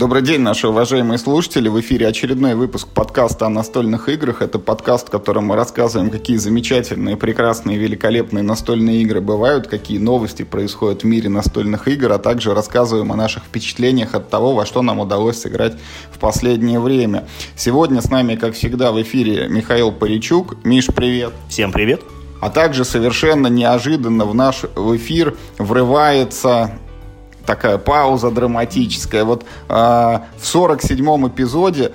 Добрый день, наши уважаемые слушатели. В эфире очередной выпуск подкаста о настольных играх. Это подкаст, в котором мы рассказываем, какие замечательные, прекрасные, великолепные настольные игры бывают, какие новости происходят в мире настольных игр, а также рассказываем о наших впечатлениях от того, во что нам удалось сыграть в последнее время. Сегодня с нами, как всегда, в эфире Михаил Паричук. Миш, привет. Всем привет. А также совершенно неожиданно в наш в эфир врывается такая пауза драматическая. Вот э, в 47-м эпизоде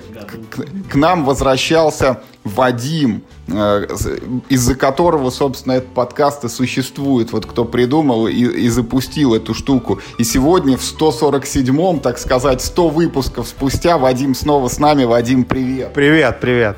к, к нам возвращался Вадим, э, из-за которого, собственно, этот подкаст и существует. Вот кто придумал и, и запустил эту штуку. И сегодня в 147-м, так сказать, 100 выпусков спустя Вадим снова с нами. Вадим, привет. Привет, привет.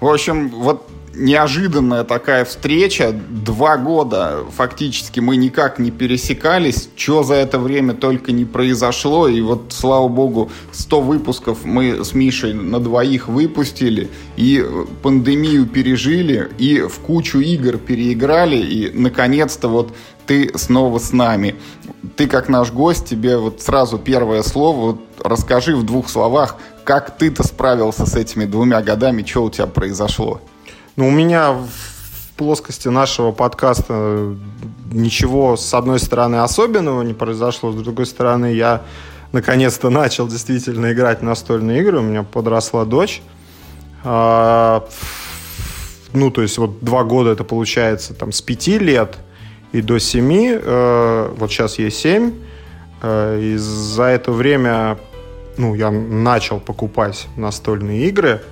В общем, вот неожиданная такая встреча. Два года фактически мы никак не пересекались. Что за это время только не произошло. И вот, слава богу, 100 выпусков мы с Мишей на двоих выпустили. И пандемию пережили. И в кучу игр переиграли. И, наконец-то, вот ты снова с нами. Ты как наш гость, тебе вот сразу первое слово. Вот расскажи в двух словах, как ты-то справился с этими двумя годами, что у тебя произошло? Ну, у меня в плоскости нашего подкаста ничего, с одной стороны, особенного не произошло, с другой стороны, я наконец-то начал действительно играть в настольные игры, у меня подросла дочь. А, ну, то есть вот два года это получается там с пяти лет и до семи, э, вот сейчас ей семь, э, и за это время ну, я начал покупать настольные игры,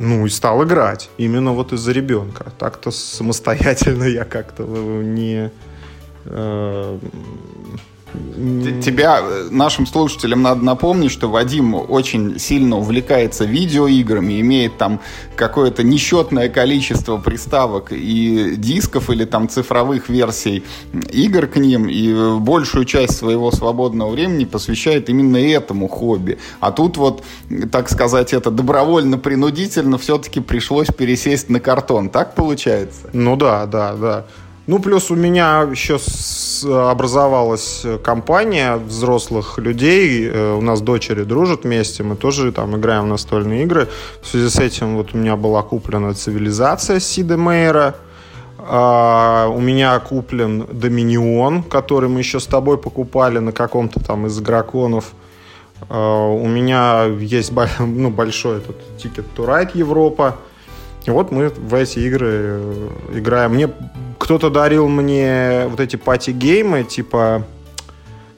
ну, и стал играть. Именно вот из-за ребенка. Так-то самостоятельно я как-то не... Э, Тебя, э, нашим слушателям, надо напомнить, что Вадим очень сильно увлекается видеоиграми, имеет там какое-то несчетное количество приставок и дисков или там цифровых версий игр к ним, и большую часть своего свободного времени посвящает именно этому хобби. А тут вот, так сказать, это добровольно-принудительно все-таки пришлось пересесть на картон. Так получается? Ну да, да, да. Ну, плюс у меня еще образовалась компания взрослых людей. Э, у нас дочери дружат вместе, мы тоже там играем в настольные игры. В связи с этим вот у меня была куплена цивилизация Сида Мейера. А, у меня куплен Доминион, который мы еще с тобой покупали на каком-то там из игроконов. А, у меня есть ну, большой этот to Ride Европа. И вот мы в эти игры э, играем. Мне кто-то дарил мне вот эти пати-геймы, типа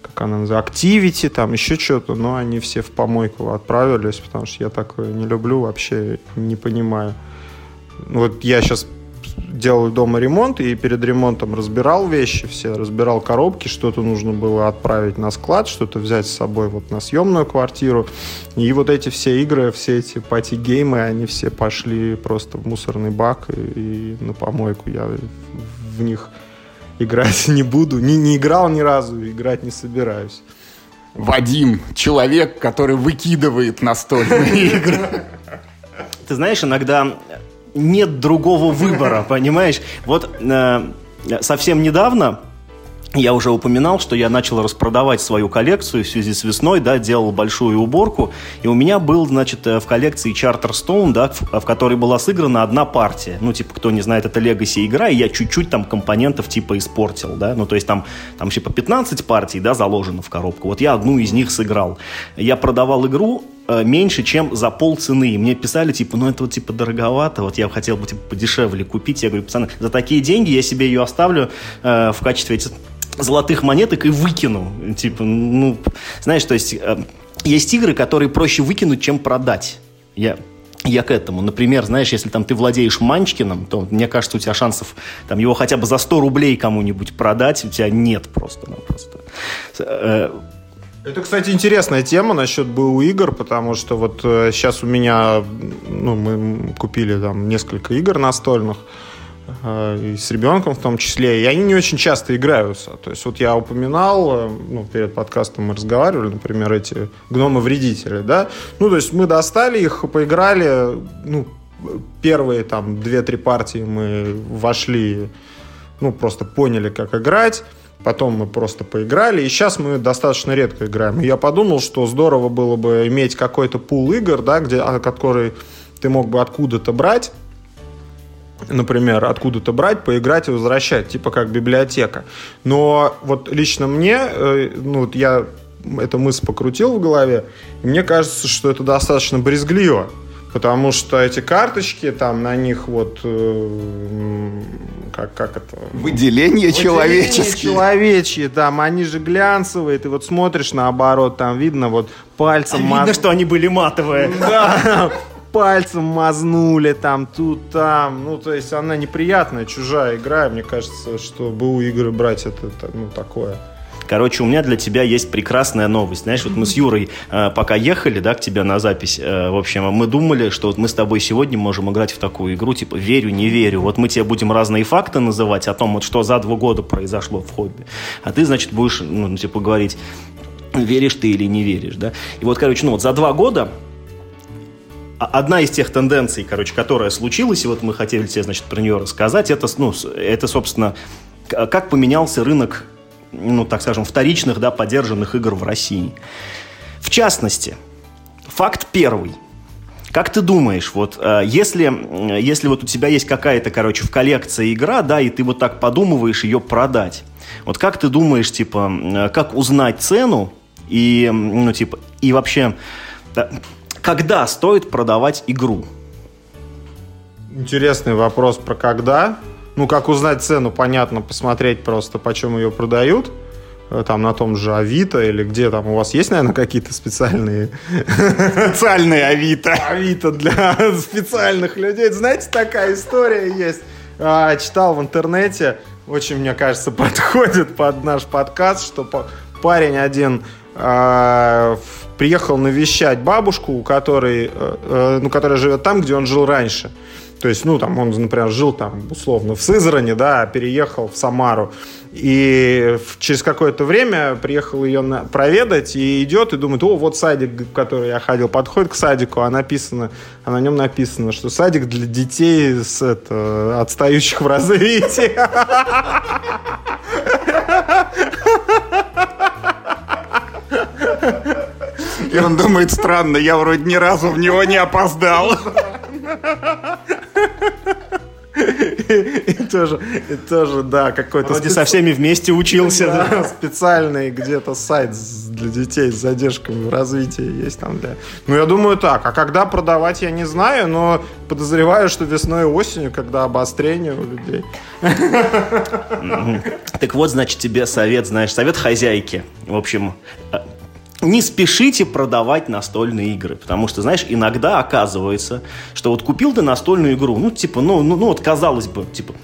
как она называется, Activity, там еще что-то, но они все в помойку отправились, потому что я такое не люблю, вообще не понимаю. Вот я сейчас делал дома ремонт, и перед ремонтом разбирал вещи все, разбирал коробки, что-то нужно было отправить на склад, что-то взять с собой вот на съемную квартиру. И вот эти все игры, все эти пати-геймы, они все пошли просто в мусорный бак и, и на помойку. Я в них играть не буду. Не, не играл ни разу, играть не собираюсь. Вадим, человек, который выкидывает настольные игры. Ты знаешь, иногда нет другого выбора, понимаешь? Вот э, совсем недавно я уже упоминал, что я начал распродавать свою коллекцию в связи с весной, да, делал большую уборку, и у меня был, значит, э, в коллекции Charterstone, да, в, в которой была сыграна одна партия. Ну, типа, кто не знает, это Legacy игра, и я чуть-чуть там компонентов типа испортил, да, ну, то есть там, там типа 15 партий, да, заложено в коробку. Вот я одну из них сыграл. Я продавал игру, меньше, чем за пол цены. И мне писали, типа, ну это вот типа дороговато, вот я хотел бы типа подешевле купить. Я говорю, пацаны, за такие деньги я себе ее оставлю э, в качестве этих золотых монеток и выкину. Типа, ну, знаешь, то есть э, есть игры, которые проще выкинуть, чем продать. Я я к этому. Например, знаешь, если там ты владеешь Манчкиным, то мне кажется, у тебя шансов там его хотя бы за 100 рублей кому-нибудь продать у тебя нет просто-напросто. Э, это, кстати, интересная тема насчет БУ игр, потому что вот э, сейчас у меня, ну, мы купили там несколько игр настольных, э, и с ребенком в том числе, и они не очень часто играются. То есть вот я упоминал, э, ну, перед подкастом мы разговаривали, например, эти гномы-вредители, да? Ну, то есть мы достали их, поиграли, ну, первые там две-три партии мы вошли, ну, просто поняли, как играть, Потом мы просто поиграли, и сейчас мы достаточно редко играем. И я подумал, что здорово было бы иметь какой-то пул игр, да, где, а, который ты мог бы откуда-то брать, например, откуда-то брать, поиграть и возвращать, типа как библиотека. Но вот лично мне, э, ну вот я эту мысль покрутил в голове, и мне кажется, что это достаточно брезгливо. Потому что эти карточки, там на них вот э, как, как это? Выделение, Выделение человеческие. человечьи, там, они же глянцевые, ты вот смотришь наоборот, там видно вот пальцем... А видно, маз... что они были матовые. Да, пальцем мазнули там, тут, там. Ну, то есть она неприятная, чужая игра. Мне кажется, что БУ игры брать это, это ну, такое. Короче, у меня для тебя есть прекрасная новость. Знаешь, вот мы с Юрой э, пока ехали, да, к тебе на запись, э, в общем, мы думали, что вот мы с тобой сегодня можем играть в такую игру, типа, верю, не верю. Вот мы тебе будем разные факты называть о том, вот что за два года произошло в хобби. А ты, значит, будешь, ну, типа, говорить, веришь ты или не веришь, да. И вот, короче, ну вот за два года одна из тех тенденций, короче, которая случилась, и вот мы хотели тебе, значит, про нее рассказать, это, ну, это, собственно, как поменялся рынок, ну, так скажем, вторичных, да, поддержанных игр в России. В частности, факт первый. Как ты думаешь, вот э, если, если вот у тебя есть какая-то, короче, в коллекции игра, да, и ты вот так подумываешь ее продать, вот как ты думаешь, типа, э, как узнать цену и, ну, типа, и вообще, когда стоит продавать игру? Интересный вопрос про когда. Ну, как узнать цену, понятно, посмотреть просто, почем ее продают. Э, там на том же Авито или где там у вас есть, наверное, какие-то специальные... Специальные Авито. Авито для специальных людей. Знаете, такая история есть. А, читал в интернете, очень, мне кажется, подходит под наш подкаст, что парень один а, приехал навещать бабушку, у которой, э, э, ну, которая живет там, где он жил раньше. То есть, ну, там, он, например, жил там, условно, в Сызране, да, переехал в Самару. И через какое-то время приехал ее на... проведать и идет и думает, о, вот садик, в который я ходил, подходит к садику, а написано, а на нем написано, что садик для детей с это, отстающих в развитии. И он думает, странно, я вроде ни разу в него не опоздал. И тоже, и тоже, да, какой-то... Вроде специ... со всеми вместе учился, да. да. Специальный где-то сайт для детей с задержками в развитии есть там для... Ну, я думаю так. А когда продавать, я не знаю, но подозреваю, что весной и осенью, когда обострение у людей. Так вот, значит, тебе совет, знаешь, совет хозяйки. В общем, не спешите продавать настольные игры, потому что, знаешь, иногда оказывается, что вот купил ты настольную игру, ну, типа, ну, ну, ну вот казалось бы, типа,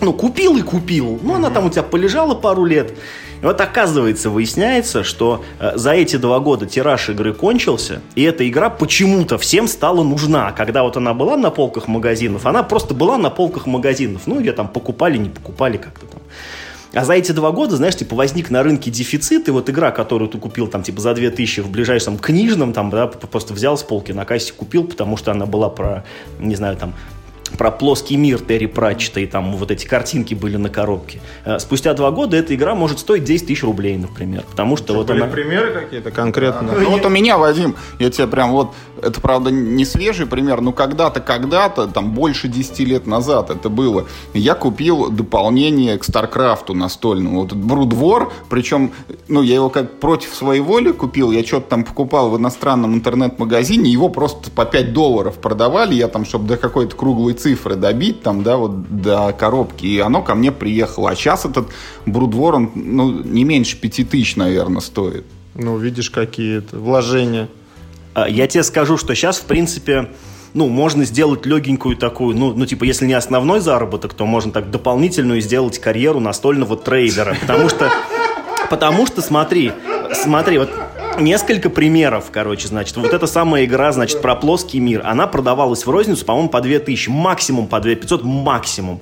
ну, купил и купил, ну, она там у тебя полежала пару лет, и вот оказывается, выясняется, что э, за эти два года тираж игры кончился, и эта игра почему-то всем стала нужна. Когда вот она была на полках магазинов, она просто была на полках магазинов. Ну, ее там покупали, не покупали как-то там. А за эти два года, знаешь, типа возник на рынке дефицит, и вот игра, которую ты купил там типа за 2000 в ближайшем книжном, там, да, просто взял с полки на кассе купил, потому что она была про, не знаю, там, про плоский мир Терри Пратчета, и там вот эти картинки были на коробке. Э, спустя два года эта игра может стоить 10 тысяч рублей, например, потому что, что вот были она... примеры какие-то конкретно? Ну, вот у меня, Вадим, я тебе прям вот, это, правда, не свежий пример, но когда-то, когда-то, там, больше 10 лет назад это было, я купил дополнение к Старкрафту настольному, вот Брудвор, причем, ну, я его как против своей воли купил, я что-то там покупал в иностранном интернет-магазине, его просто по 5 долларов продавали, я там, чтобы до какой-то круглой цифры добить, там, да, вот до коробки, и оно ко мне приехало. А сейчас этот Брудвор, он, ну, не меньше пяти тысяч, наверное, стоит. Ну, видишь, какие-то вложения. А, я тебе скажу, что сейчас, в принципе, ну, можно сделать легенькую такую, ну, ну, типа, если не основной заработок, то можно так дополнительную сделать карьеру настольного трейдера. Потому что, потому что, смотри, смотри, вот несколько примеров, короче, значит. Вот эта самая игра, значит, про плоский мир. Она продавалась в розницу, по-моему, по 2000. Максимум по 2500, максимум.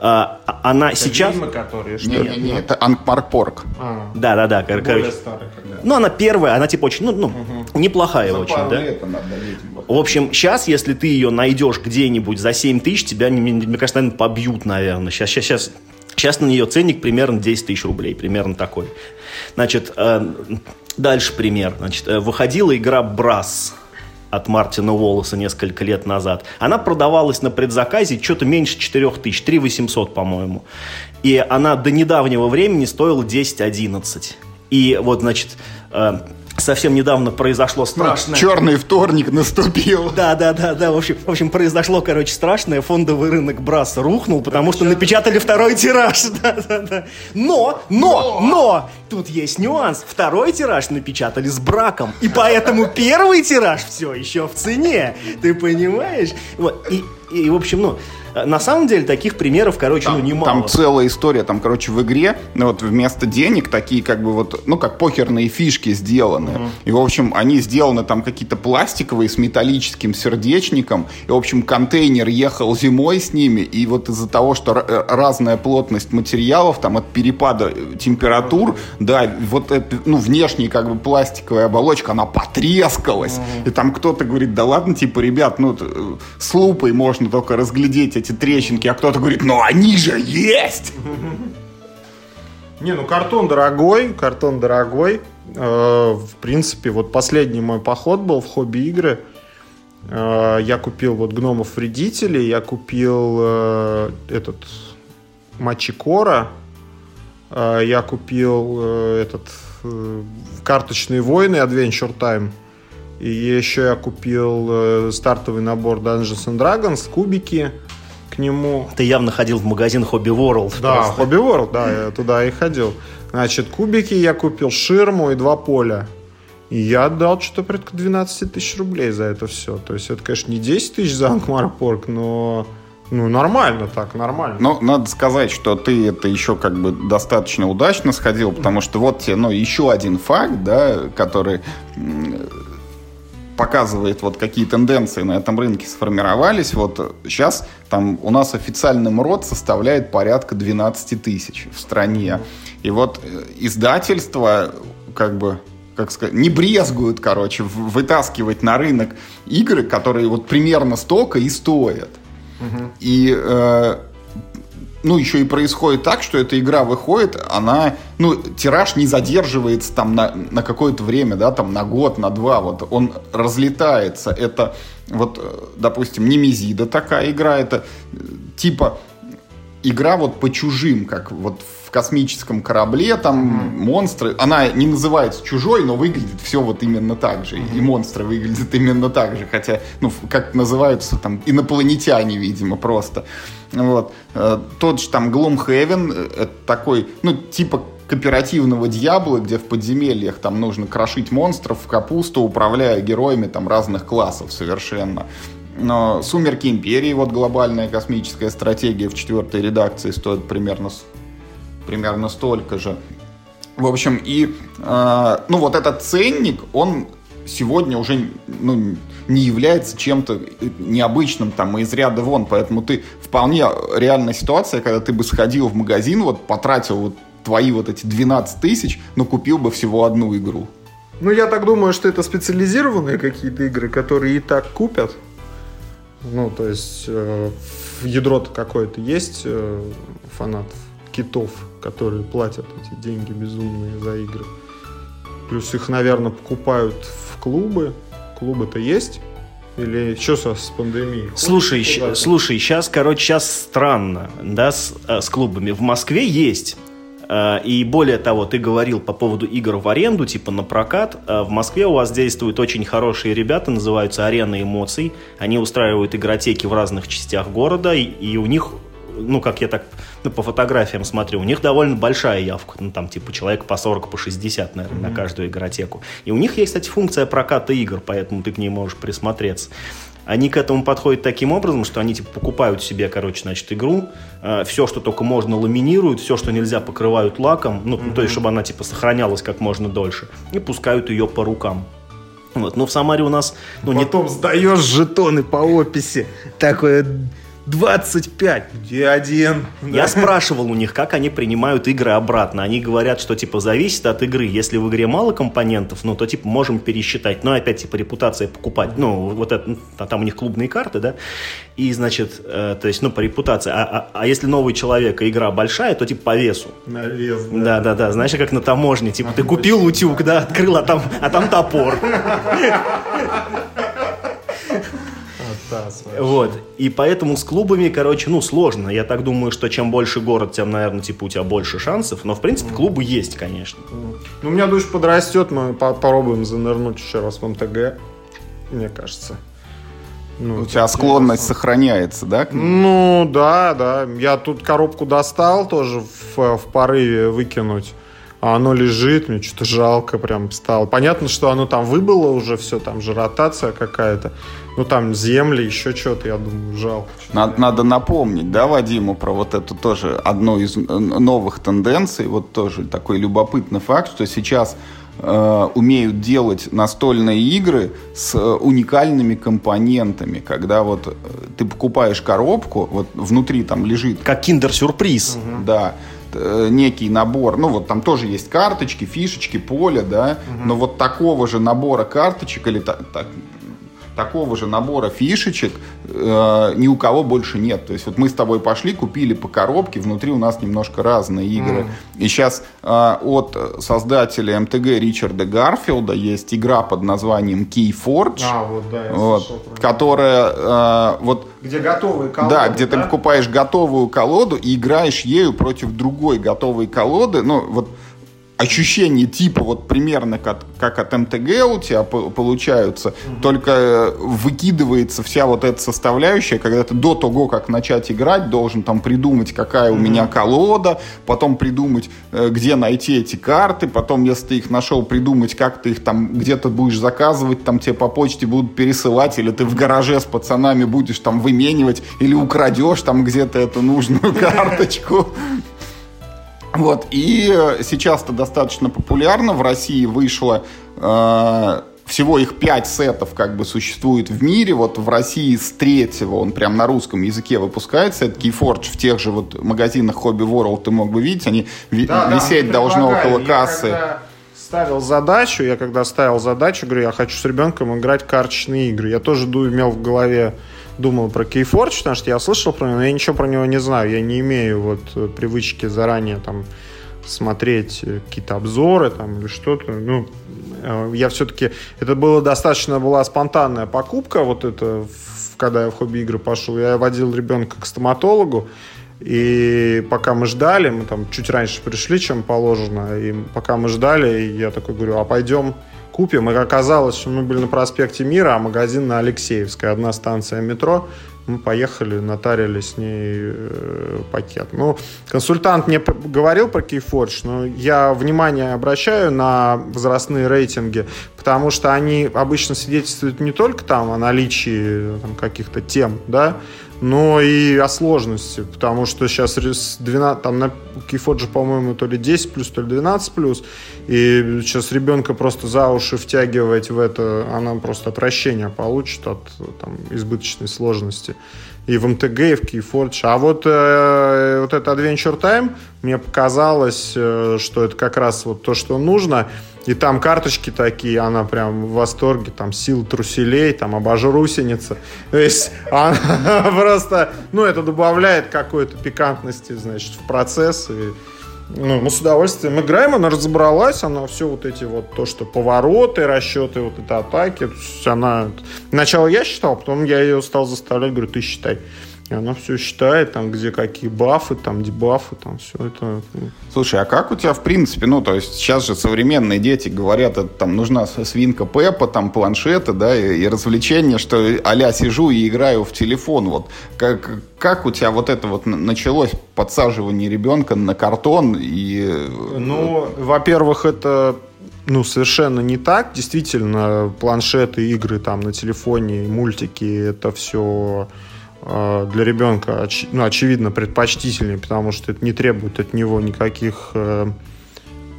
А, она это сейчас... Ведьмы, которые, что не, не, не, это Анкмарпорг. А, да, да, да. Кор- короче. Старый, ну, она первая, она типа очень, ну, ну угу. неплохая за очень, да? В общем, сейчас, если ты ее найдешь где-нибудь за 7 тысяч, тебя, мне, мне кажется, наверное, побьют, наверное. Сейчас, сейчас, сейчас Сейчас на нее ценник примерно 10 тысяч рублей, примерно такой. Значит, э, дальше пример. Значит, э, выходила игра «Брас» от Мартина Уоллеса несколько лет назад. Она продавалась на предзаказе что-то меньше 4 тысяч, 3 800, по-моему. И она до недавнего времени стоила 10-11. И вот, значит, э, совсем недавно произошло страшное... Ну, черный вторник наступил. Да, да, да, да. В общем, в общем, произошло, короче, страшное. Фондовый рынок Браса рухнул, потому что напечатали второй тираж. Да, да, да. Но, но, но, тут есть нюанс. Второй тираж напечатали с браком. И поэтому первый тираж все еще в цене. Ты понимаешь? Вот. И, и, в общем, ну, на самом деле таких примеров, короче, там, ну немало. Там целая история, там, короче, в игре, ну вот вместо денег такие как бы вот, ну как покерные фишки сделаны. Uh-huh. И, в общем, они сделаны там какие-то пластиковые с металлическим сердечником. И, в общем, контейнер ехал зимой с ними, и вот из-за того, что э, разная плотность материалов, там от перепада э, температур, да, вот это, ну, внешняя как бы пластиковая оболочка, она потрескалась. Uh-huh. И там кто-то говорит, да ладно, типа, ребят, ну, э, с лупой можно только разглядеть эти трещинки, а кто-то говорит, ну они же есть! Не, ну картон дорогой, картон дорогой. Э, в принципе, вот последний мой поход был в хобби-игры. Э, я купил вот гномов-вредителей, я купил э, этот Мачикора, я купил этот карточные войны Adventure Time. И еще я купил стартовый набор Dungeons and Dragons, кубики к нему. Ты явно ходил в магазин Hobby World. Да, просто. Hobby World, да, я туда и ходил. Значит, кубики я купил, ширму и два поля. И я отдал что-то порядка 12 тысяч рублей за это все. То есть это, конечно, не 10 тысяч за Анкмарпорг, но ну, нормально так, нормально. Но надо сказать, что ты это еще как бы достаточно удачно сходил, потому что вот тебе, ну, еще один факт, да, который показывает, вот какие тенденции на этом рынке сформировались. Вот сейчас там у нас официальный МРОД составляет порядка 12 тысяч в стране. И вот э, издательства как бы как сказать, не брезгуют, короче, вытаскивать на рынок игры, которые вот примерно столько и стоят. Угу. И э, ну, еще и происходит так, что эта игра выходит, она, ну, тираж не задерживается там на, на какое-то время, да, там на год, на два, вот он разлетается. Это вот, э, допустим, Немезида такая игра, это э, типа игра вот по чужим, как вот в космическом корабле, там mm-hmm. монстры, она не называется чужой, но выглядит все вот именно так же, mm-hmm. и монстры выглядят именно так же, хотя, ну, как называются там, инопланетяне, видимо, просто. Вот. Э, тот же там Gloomhaven, э, такой, ну, типа кооперативного дьявола, где в подземельях там нужно крошить монстров в капусту, управляя героями там разных классов совершенно. Но «Сумерки Империи», вот глобальная космическая стратегия в четвертой редакции стоит примерно, примерно столько же. В общем, и э, ну вот этот ценник, он сегодня уже ну, не является чем-то необычным там из ряда вон, поэтому ты вполне реальная ситуация, когда ты бы сходил в магазин, вот потратил вот твои вот эти 12 тысяч, но купил бы всего одну игру. Ну, я так думаю, что это специализированные какие-то игры, которые и так купят. Ну, то есть э, ядро-то какое-то есть э, фанатов, китов, которые платят эти деньги безумные за игры. Плюс их, наверное, покупают в клубы. Клубы-то есть. Или что со, с пандемией? Слушай, щ, слушай, сейчас, короче, сейчас странно, да, с, э, с клубами. В Москве есть Э, и более того, ты говорил по поводу игр в аренду, типа на прокат. Э, в Москве у вас действуют очень хорошие ребята, называются «Арена эмоций». Они устраивают игротеки в разных частях города, и, у них ну, как я так ну, по фотографиям смотрю, у них довольно большая явка. Ну, там, типа, человек по 40, по 60, наверное, mm-hmm. на каждую игротеку. И у них есть, кстати, функция проката игр, поэтому ты к ней можешь присмотреться они к этому подходят таким образом, что они типа покупают себе, короче, значит, игру, э, все, что только можно, ламинируют, все, что нельзя, покрывают лаком, ну, mm-hmm. то есть, чтобы она типа сохранялась как можно дольше, и пускают ее по рукам. Вот. Но в Самаре у нас... Ну, Потом не... сдаешь жетоны по описи. Такое 25. Где один? Я спрашивал у них, как они принимают игры обратно. Они говорят, что типа зависит от игры. Если в игре мало компонентов, ну то типа можем пересчитать. Но опять типа репутация покупать. Ну вот это, ну, там у них клубные карты, да. И значит, э, то есть, ну по репутации. А, а, а если новый человек, и игра большая, то типа по весу. На вес, да. Да, да, да. Знаешь, как на таможне. Типа ты купил утюг, да, открыл, а там, а там топор. Атас, вообще. Вот. И поэтому с клубами, короче, ну, сложно. Я так думаю, что чем больше город, тем, наверное, типа у тебя больше шансов. Но, в принципе, клубы есть, конечно. Ну, у меня душ подрастет, мы по- попробуем занырнуть еще раз в МТГ, мне кажется. Ну, У тебя склонность сохраняется, да? Ну, да, да. Я тут коробку достал тоже в, в порыве выкинуть. А оно лежит, мне что-то жалко прям стало. Понятно, что оно там выбыло уже все, там же ротация какая-то. Ну, там земли, еще что-то, я думаю, жалко. Надо, надо напомнить, да, Вадиму про вот эту тоже одну из э, новых тенденций, вот тоже такой любопытный факт, что сейчас э, умеют делать настольные игры с э, уникальными компонентами, когда вот э, ты покупаешь коробку, вот внутри там лежит Как киндер-сюрприз. да, э, некий набор, ну вот там тоже есть карточки, фишечки, поле, да, но вот такого же набора карточек или та- та- такого же набора фишечек э, ни у кого больше нет. То есть вот мы с тобой пошли, купили по коробке, внутри у нас немножко разные игры. И сейчас э, от создателя МТГ Ричарда Гарфилда есть игра под названием Keyforge, А, вот, да, вот, которая э, вот Где готовые колоды, да, где ты покупаешь готовую колоду и играешь ею против другой готовой колоды. Ну, вот ощущения типа вот примерно как, как от МТГ у тебя по- получаются, только э, выкидывается вся вот эта составляющая, когда ты до того, как начать играть, должен там придумать, какая у меня колода, потом придумать, э, где найти эти карты, потом, если ты их нашел, придумать, как ты их там где-то будешь заказывать, там тебе по почте будут пересылать, или ты в гараже с пацанами будешь там выменивать, или украдешь там где-то эту нужную карточку. Вот, и э, сейчас это достаточно популярно. В России вышло э, всего их пять сетов как бы существует в мире. Вот в России с третьего он прям на русском языке выпускается. Это Keyforge в тех же вот магазинах Hobby World ты мог бы видеть. Они Да, да, висеть должны предлагали. около Я кассы. когда ставил задачу, я когда ставил задачу, говорю, я хочу с ребенком играть карточные игры. Я тоже имел в голове, думал про Keyforge, потому что я слышал про него, но я ничего про него не знаю. Я не имею вот э, привычки заранее там смотреть э, какие-то обзоры там или что-то. Ну, э, я все-таки... Это было достаточно была спонтанная покупка, вот это, когда я в хобби-игры пошел. Я водил ребенка к стоматологу, и пока мы ждали, мы там чуть раньше пришли, чем положено, и пока мы ждали, я такой говорю, а пойдем купим. И оказалось, что мы были на проспекте Мира, а магазин на Алексеевской, одна станция метро. Мы поехали, нотарили с ней э, пакет. Ну, консультант мне говорил про Keyforge, но я внимание обращаю на возрастные рейтинги, потому что они обычно свидетельствуют не только там о наличии там, каких-то тем, да, но и о сложности, потому что сейчас рис- 12, там на Keyforge, по-моему, то ли 10 плюс, то ли 12 плюс, и сейчас ребенка просто за уши втягивать в это, она просто отвращение получит от там, избыточной сложности. И в МТГ, и в Keyforge. А вот, э, вот это Adventure Time, мне показалось, э, что это как раз вот то, что нужно. И там карточки такие, она прям в восторге, там сил труселей, там обожрусеница. То есть она просто, ну, это добавляет какой-то пикантности, значит, в процесс. И, ну, мы с удовольствием играем, она разобралась, она все вот эти вот, то, что повороты, расчеты, вот это атаки, то есть она... Сначала я считал, потом я ее стал заставлять, говорю, ты считай. И она все считает, там, где какие бафы, там, дебафы, там, все это. ну, Слушай, а как у тебя в принципе, ну, то есть сейчас же современные дети говорят, это, там нужна свинка Пеппа, там планшеты, да, и, и развлечения, что а сижу и играю в телефон, вот. Как, как у тебя вот это вот началось, подсаживание ребенка на картон и... э, Ну, во-первых, это ну, совершенно не так. Действительно, планшеты, игры там на телефоне, мультики, это все для ребенка, оч- ну, очевидно, предпочтительнее, потому что это не требует от него никаких э,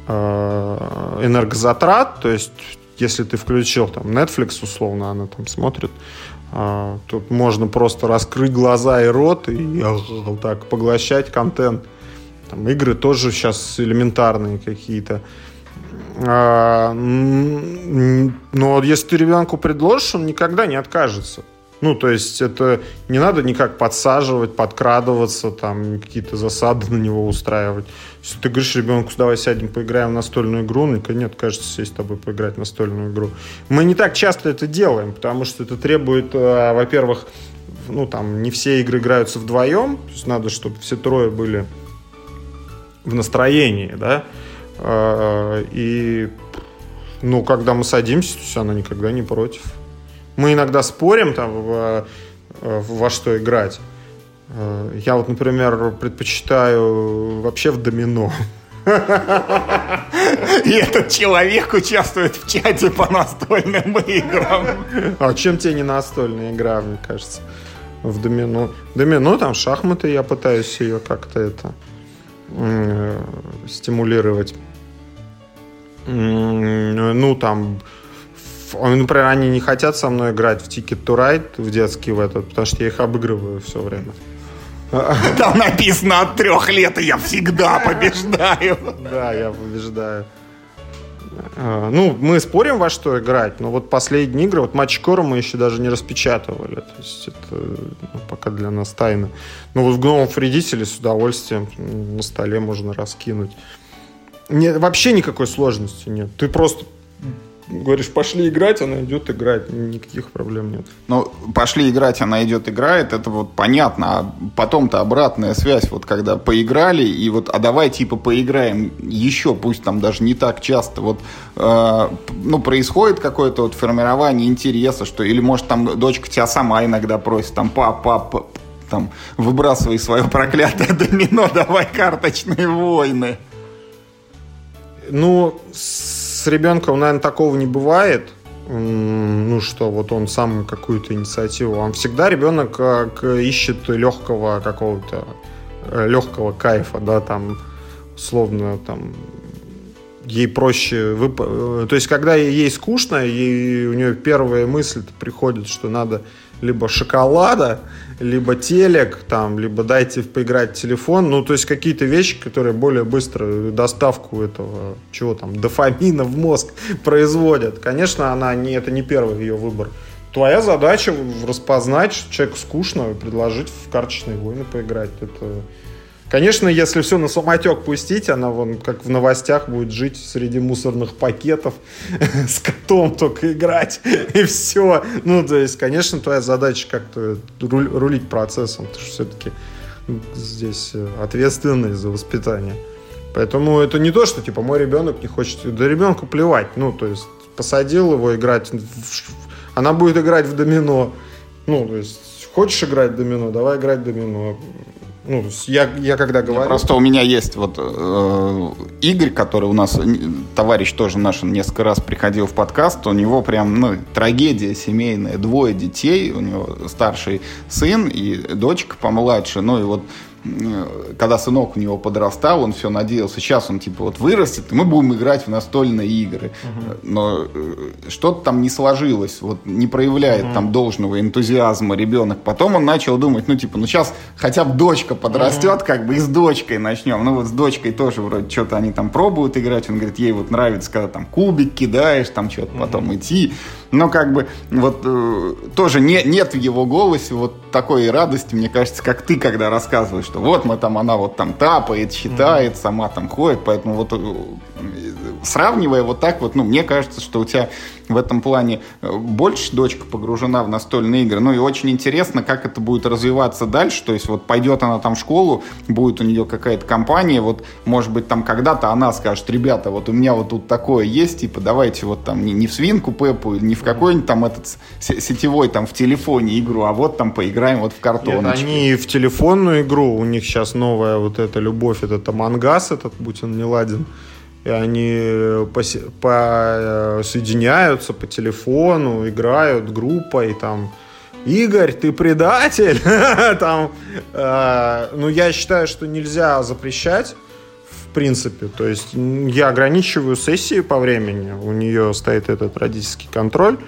э, энергозатрат. То есть, если ты включил там Netflix, условно, она там смотрит, А, тут можно просто раскрыть глаза и рот и вот так поглощать контент. Там игры тоже сейчас элементарные какие-то. А, но если ты ребенку предложишь, он никогда не откажется. Ну, то есть это не надо никак подсаживать, подкрадываться, там какие-то засады на него устраивать. Если ты говоришь ребенку, давай сядем, поиграем в настольную игру, он нет, кажется, сесть с тобой поиграть в настольную игру. Мы не так часто это делаем, потому что это требует, э, во-первых, ну, там, не все игры играются вдвоем, то есть надо, чтобы все трое были в настроении, да, э, и, ну, когда мы садимся, то есть она никогда не против. Мы иногда спорим там в, э, во что играть. Э, я вот, например, предпочитаю вообще в домино. И этот человек участвует в чате по настольным играм. А чем тебе не настольная игра, мне кажется, в домино? Домино, там шахматы, я пытаюсь ее как-то это э, стимулировать. Ну, там Например, они не хотят со мной играть в Ticket to Ride, в детский в этот, потому что я их обыгрываю все время. Там написано от трех лет, и я всегда побеждаю. Да, я побеждаю. А, ну, мы спорим во что играть, но вот последние игры, вот матч Кора мы еще даже не распечатывали. То есть это ну, пока для нас тайна. Но вот в гномов вредители с удовольствием на столе можно раскинуть. Не, вообще никакой сложности нет. Ты просто говоришь, пошли играть, она идет играть, никаких проблем нет. Ну, пошли играть, она идет играет, это вот понятно, а потом-то обратная связь, вот когда поиграли, и вот, а давай типа поиграем еще, пусть там даже не так часто, вот, э, ну, происходит какое-то вот формирование интереса, что, или может там дочка тебя сама иногда просит, там, пап, пап, там, выбрасывай свое проклятое домино, давай карточные войны. Ну, с ребенком, наверное, такого не бывает. Ну что, вот он сам какую-то инициативу. Он всегда ребенок ищет легкого какого-то э, легкого кайфа, да, там условно там ей проще вып... Э, то есть когда ей скучно, ей у нее первая мысль приходит, что надо либо шоколада, либо телек, там, либо дайте поиграть телефон. Ну, то есть какие-то вещи, которые более быстро доставку этого, чего там, дофамина в мозг производят. Конечно, она не, это не первый ее выбор. Твоя задача распознать, что человеку скучно, и предложить в карточные войны поиграть. Это Конечно, если все на самотек пустить, она вон как в новостях будет жить среди мусорных пакетов с котом только играть и все. Ну, то есть, конечно, твоя задача как-то рулить процессом. Ты же все-таки здесь э, ответственный за воспитание. Поэтому это не то, что типа мой ребенок не хочет. Да ребенку плевать. Ну, то есть посадил его играть. В... Она будет играть в домино. Ну, то есть, хочешь играть в домино, давай играть в домино ну, я, я когда говорю... Просто у меня есть вот э, Игорь, который у нас, товарищ тоже наш, несколько раз приходил в подкаст, у него прям, ну, трагедия семейная, двое детей, у него старший сын и дочка помладше, ну, и вот когда сынок у него подрастал, он все надеялся, сейчас он типа вот вырастет, и мы будем играть в настольные игры. Угу. Но э, что-то там не сложилось, вот не проявляет угу. там должного энтузиазма ребенок. Потом он начал думать, ну типа, ну сейчас хотя бы дочка подрастет, угу. как бы и с дочкой начнем. Ну вот с дочкой тоже вроде что-то они там пробуют играть. Он говорит, ей вот нравится, когда там кубик кидаешь, там что-то угу. потом идти. Но как бы вот э, тоже не, нет в его голосе вот такой радости, мне кажется, как ты, когда рассказываешь, что вот мы там, она вот там тапает, считает, сама там ходит, поэтому вот э, сравнивая вот так вот, ну, мне кажется, что у тебя в этом плане э, больше дочка погружена в настольные игры. Ну и очень интересно, как это будет развиваться дальше. То есть вот пойдет она там в школу, будет у нее какая-то компания, вот может быть там когда-то она скажет, ребята, вот у меня вот тут такое есть, типа давайте вот там не, не в свинку Пеппу, не в какой-нибудь там этот сетевой там в телефоне игру, а вот там поиграем вот в картоночку. Нет, они в телефонную игру, у них сейчас новая вот эта любовь, этот Амангас этот, будь он не ладен и они поси- по- соединяются по телефону, играют группой, там, Игорь, ты предатель! там, э, ну, я считаю, что нельзя запрещать, в принципе. То есть я ограничиваю сессии по времени, у нее стоит этот родительский контроль.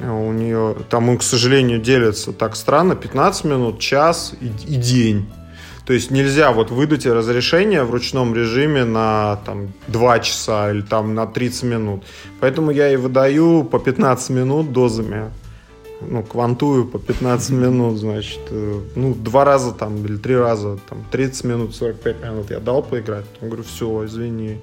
У нее, там к сожалению, делится так странно, 15 минут, час и, и день. То есть нельзя вот выдать разрешение в ручном режиме на там, 2 часа или там на 30 минут. Поэтому я и выдаю по 15 минут дозами. Ну, квантую по 15 минут, значит. э, Ну, два раза там или три раза, там 30 минут, 45 минут я дал поиграть. Я говорю, все, извини.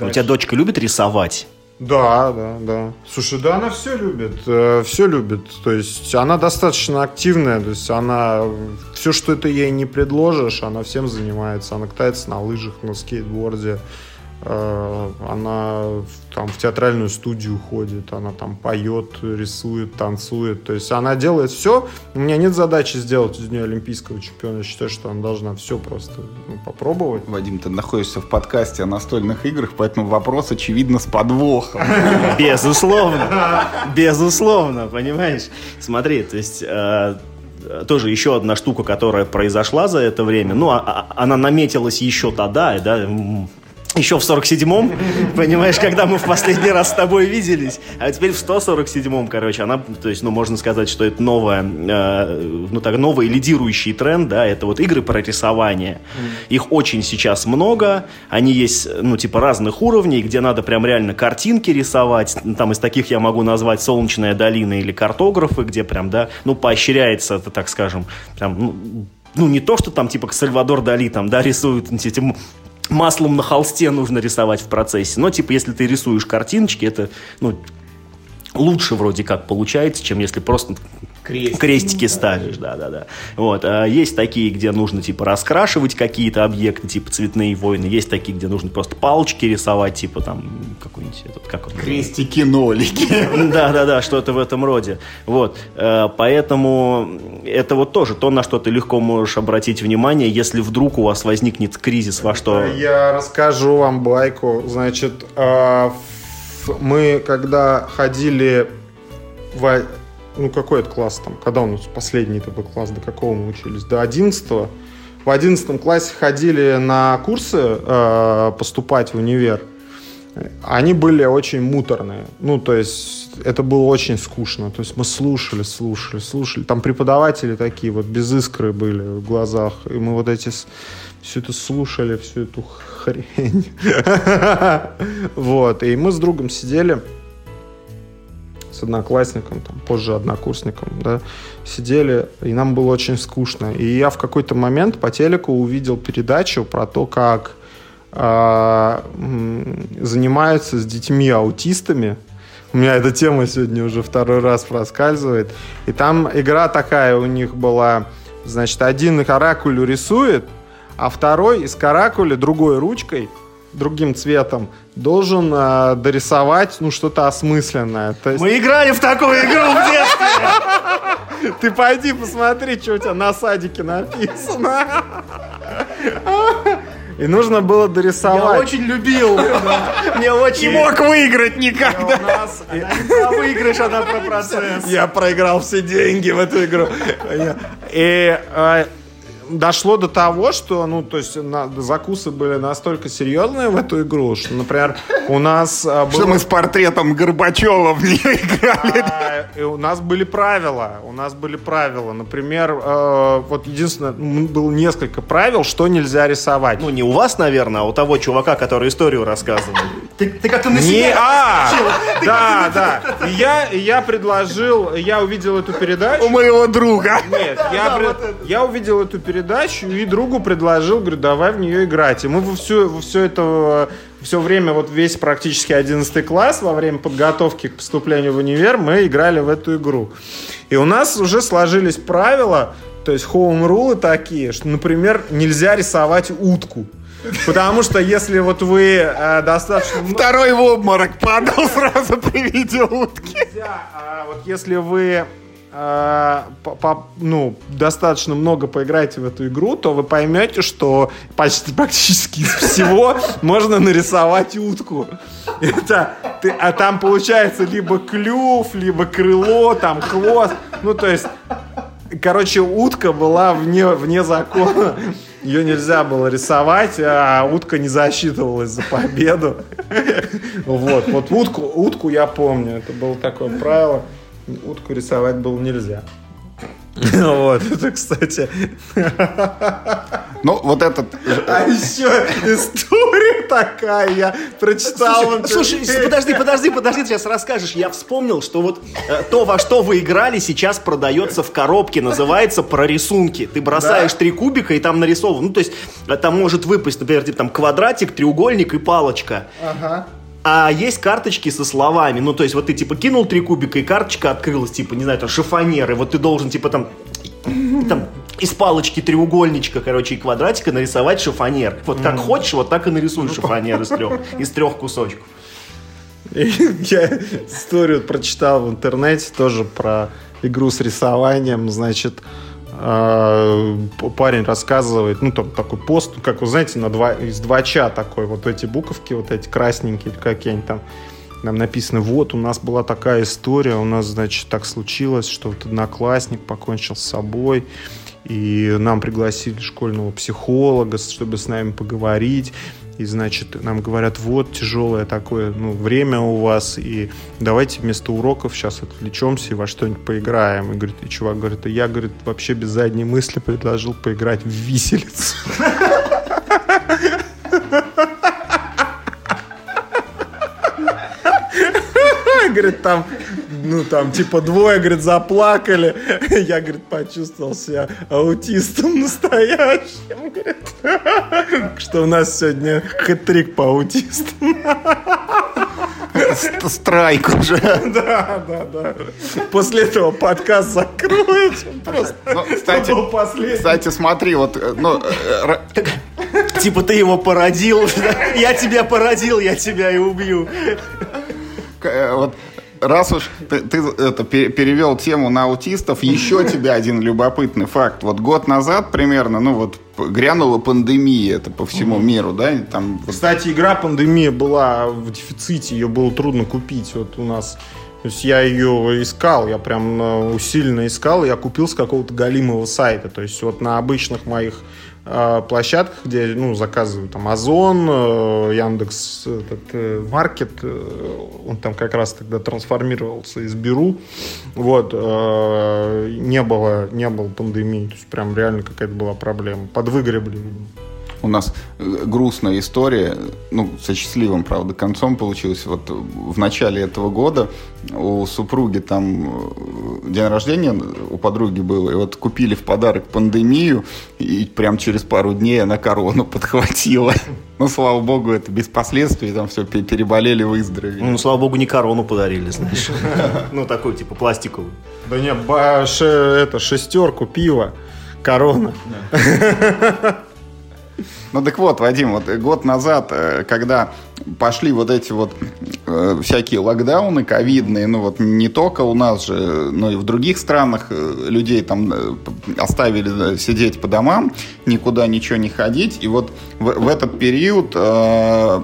У тебя дочка любит рисовать? Да, да, да. Слушай, да, она все любит, все любит. То есть она достаточно активная, то есть она все, что ты ей не предложишь, она всем занимается. Она катается на лыжах, на скейтборде. Э, Она в- там в театральную студию ходит, она там поет, рисует, танцует. То есть она делает все. У меня нет задачи сделать из нее олимпийского чемпиона. Я считаю, что она должна все просто ну, попробовать. Вадим, ты находишься в подкасте о настольных играх, поэтому вопрос, очевидно, с подвохом. Безусловно. Безусловно, понимаешь? Смотри, то есть... э, тоже еще одна штука, которая произошла за это время. Ну, а- а- она наметилась еще тогда, да, еще в 47-м, понимаешь, когда мы в последний раз с тобой виделись. А теперь в 147-м, короче, она, то есть, ну, можно сказать, что это новая, э, ну, так, новый лидирующий тренд, да, это вот игры про рисование. Их очень сейчас много, они есть, ну, типа, разных уровней, где надо прям реально картинки рисовать. Там из таких я могу назвать «Солнечная долина» или «Картографы», где прям, да, ну, поощряется, так скажем, прям, ну, ну, не то, что там, типа, Сальвадор Дали, там, да, рисуют этим маслом на холсте нужно рисовать в процессе. Но, типа, если ты рисуешь картиночки, это, ну, лучше вроде как получается, чем если просто крестики, ставишь, да, да, да. Вот. А есть такие, где нужно типа раскрашивать какие-то объекты, типа цветные войны. Есть такие, где нужно просто палочки рисовать, типа там какой-нибудь этот, как он? Крестики-нолики. Да, да, да, что-то в этом роде. Вот. Э, Поэтому это вот тоже то, на что ты легко можешь обратить внимание, если вдруг у вас возникнет кризис во что. Я расскажу вам байку. Значит, а, ф- мы когда ходили в... Ну, какой это класс там? Когда у нас последний был класс? До какого мы учились? До 11 В 11 классе ходили на курсы э, поступать в универ. Они были очень муторные. Ну, то есть, это было очень скучно. То есть, мы слушали, слушали, слушали. Там преподаватели такие вот без искры были в глазах. И мы вот эти... Все это слушали, всю эту хрень. Вот. И мы с другом сидели с одноклассником, там, позже однокурсником, да, сидели, и нам было очень скучно. И я в какой-то момент по телеку увидел передачу про то, как а, занимаются с детьми-аутистами. У меня эта тема сегодня уже второй раз проскальзывает. И там игра такая у них была, значит, один каракулю рисует, а второй из каракуля другой ручкой другим цветом должен а, дорисовать ну что-то осмысленное. То есть Мы играли в такую игру в детстве! ты пойди посмотри, что у тебя на садике написано. И нужно было Я дорисовать. очень любил. Мне очень... Не мог выиграть никогда. У нас- выигрыш, она про процесс. Я проиграл все деньги в эту игру. И э, дошло до того, что, ну, то есть на- закусы были настолько серьезные в эту игру, что, например, у нас Что было- мы с портретом Горбачева в нее играли. А, и у нас были правила. У нас были правила. Например, э, вот единственное, м, было несколько правил, что нельзя рисовать. Ну, не у вас, наверное, а у того чувака, который историю рассказывал. Ты, ты как-то на Не, себя... а, да, да. Я, я предложил, я увидел эту передачу. У моего друга. Нет, я, я увидел эту передачу и другу предложил, говорю, давай в нее играть. И мы во все, во все это все время, вот весь практически 11 класс, во время подготовки к поступлению в универ, мы играли в эту игру. И у нас уже сложились правила, то есть хоум-рулы такие, что, например, нельзя рисовать утку. Потому что если вот вы э, достаточно... Второй в обморок падал сразу при виде утки. нельзя, а вот если вы по- по- ну, достаточно много поиграете в эту игру, то вы поймете, что почти практически из всего можно нарисовать утку. Это, ты- а там получается либо клюв, либо крыло, там хвост. Ну, то есть, короче, утка была вне, вне закона. ее нельзя было рисовать, а утка не засчитывалась за победу. Вот, вот утку, утку я помню, это было такое правило. Утку рисовать было нельзя. Вот, это, кстати... Ну, вот этот... А еще история такая, я прочитал... Слушай, слушай, подожди, подожди, подожди, ты сейчас расскажешь. Я вспомнил, что вот э, то, во что вы играли, сейчас продается в коробке, называется про рисунки. Ты бросаешь три кубика и там нарисован. Ну, то есть, э, там может выпасть, например, типа там квадратик, треугольник и палочка. Ага. А есть карточки со словами. Ну, то есть, вот ты типа кинул три кубика, и карточка открылась, типа, не знаю, там шифонер, и вот ты должен, типа, там, там из палочки треугольничка, короче, и квадратика нарисовать шифонер. Вот как хочешь, вот так и нарисуй шифонер из трех, из трех кусочков. Я историю прочитал в интернете тоже про игру с рисованием. Значит, парень рассказывает, ну, там такой пост, как вы знаете, на два, из двача такой, вот эти буковки, вот эти красненькие какие-нибудь там, там написано, вот, у нас была такая история, у нас, значит, так случилось, что вот одноклассник покончил с собой, и нам пригласили школьного психолога, чтобы с нами поговорить. И, значит, нам говорят, вот тяжелое такое ну, время у вас, и давайте вместо уроков сейчас отвлечемся и во что-нибудь поиграем. И, говорит, и чувак говорит, «А я, говорит, вообще без задней мысли предложил поиграть в виселицу. Говорит, там, ну, там, типа, двое, говорит, заплакали. Я, говорит, почувствовал себя аутистом настоящим, говорит. Что у нас сегодня хэт-трик по аутистам. Ст- Страйк уже. Да, да, да. После этого подкаст закроют. Просто Ну, кстати, кстати, смотри, вот, ну, э, Типа ты его породил, я тебя породил, я тебя и убью. э, вот раз уж ты, ты это, пе- перевел тему на аутистов, еще тебе один любопытный факт. Вот год назад примерно, ну вот, грянула пандемия, это по всему миру, да, там Кстати, игра «Пандемия» была в дефиците, ее было трудно купить. Вот у нас... То есть я ее искал, я прям э, усиленно искал, я купил с какого-то галимого сайта. То есть вот на обычных моих площадках, где ну, заказываю там Озон, э, Яндекс этот, э, Маркет, э, он там как раз тогда трансформировался из Беру. Вот, э, не было, не было пандемии, то есть прям реально какая-то была проблема. Подвыгребли. У нас э, грустная история, ну, со счастливым, правда, концом получилась. Вот в начале этого года у супруги там э, день рождения у подруги было, и вот купили в подарок пандемию, и прям через пару дней она корону подхватила. Ну, слава богу, это без последствий, там все переболели, выздоровели. Ну, слава богу, не корону подарили, знаешь. Ну, такую, типа, пластиковую. Да не, ба- ше- это, шестерку пива, корона. Ну так вот, Вадим, вот год назад, э, когда пошли вот эти вот э, всякие локдауны ковидные, ну вот не только у нас же, но и в других странах э, людей там э, оставили сидеть по домам, никуда ничего не ходить, и вот в, в этот период э,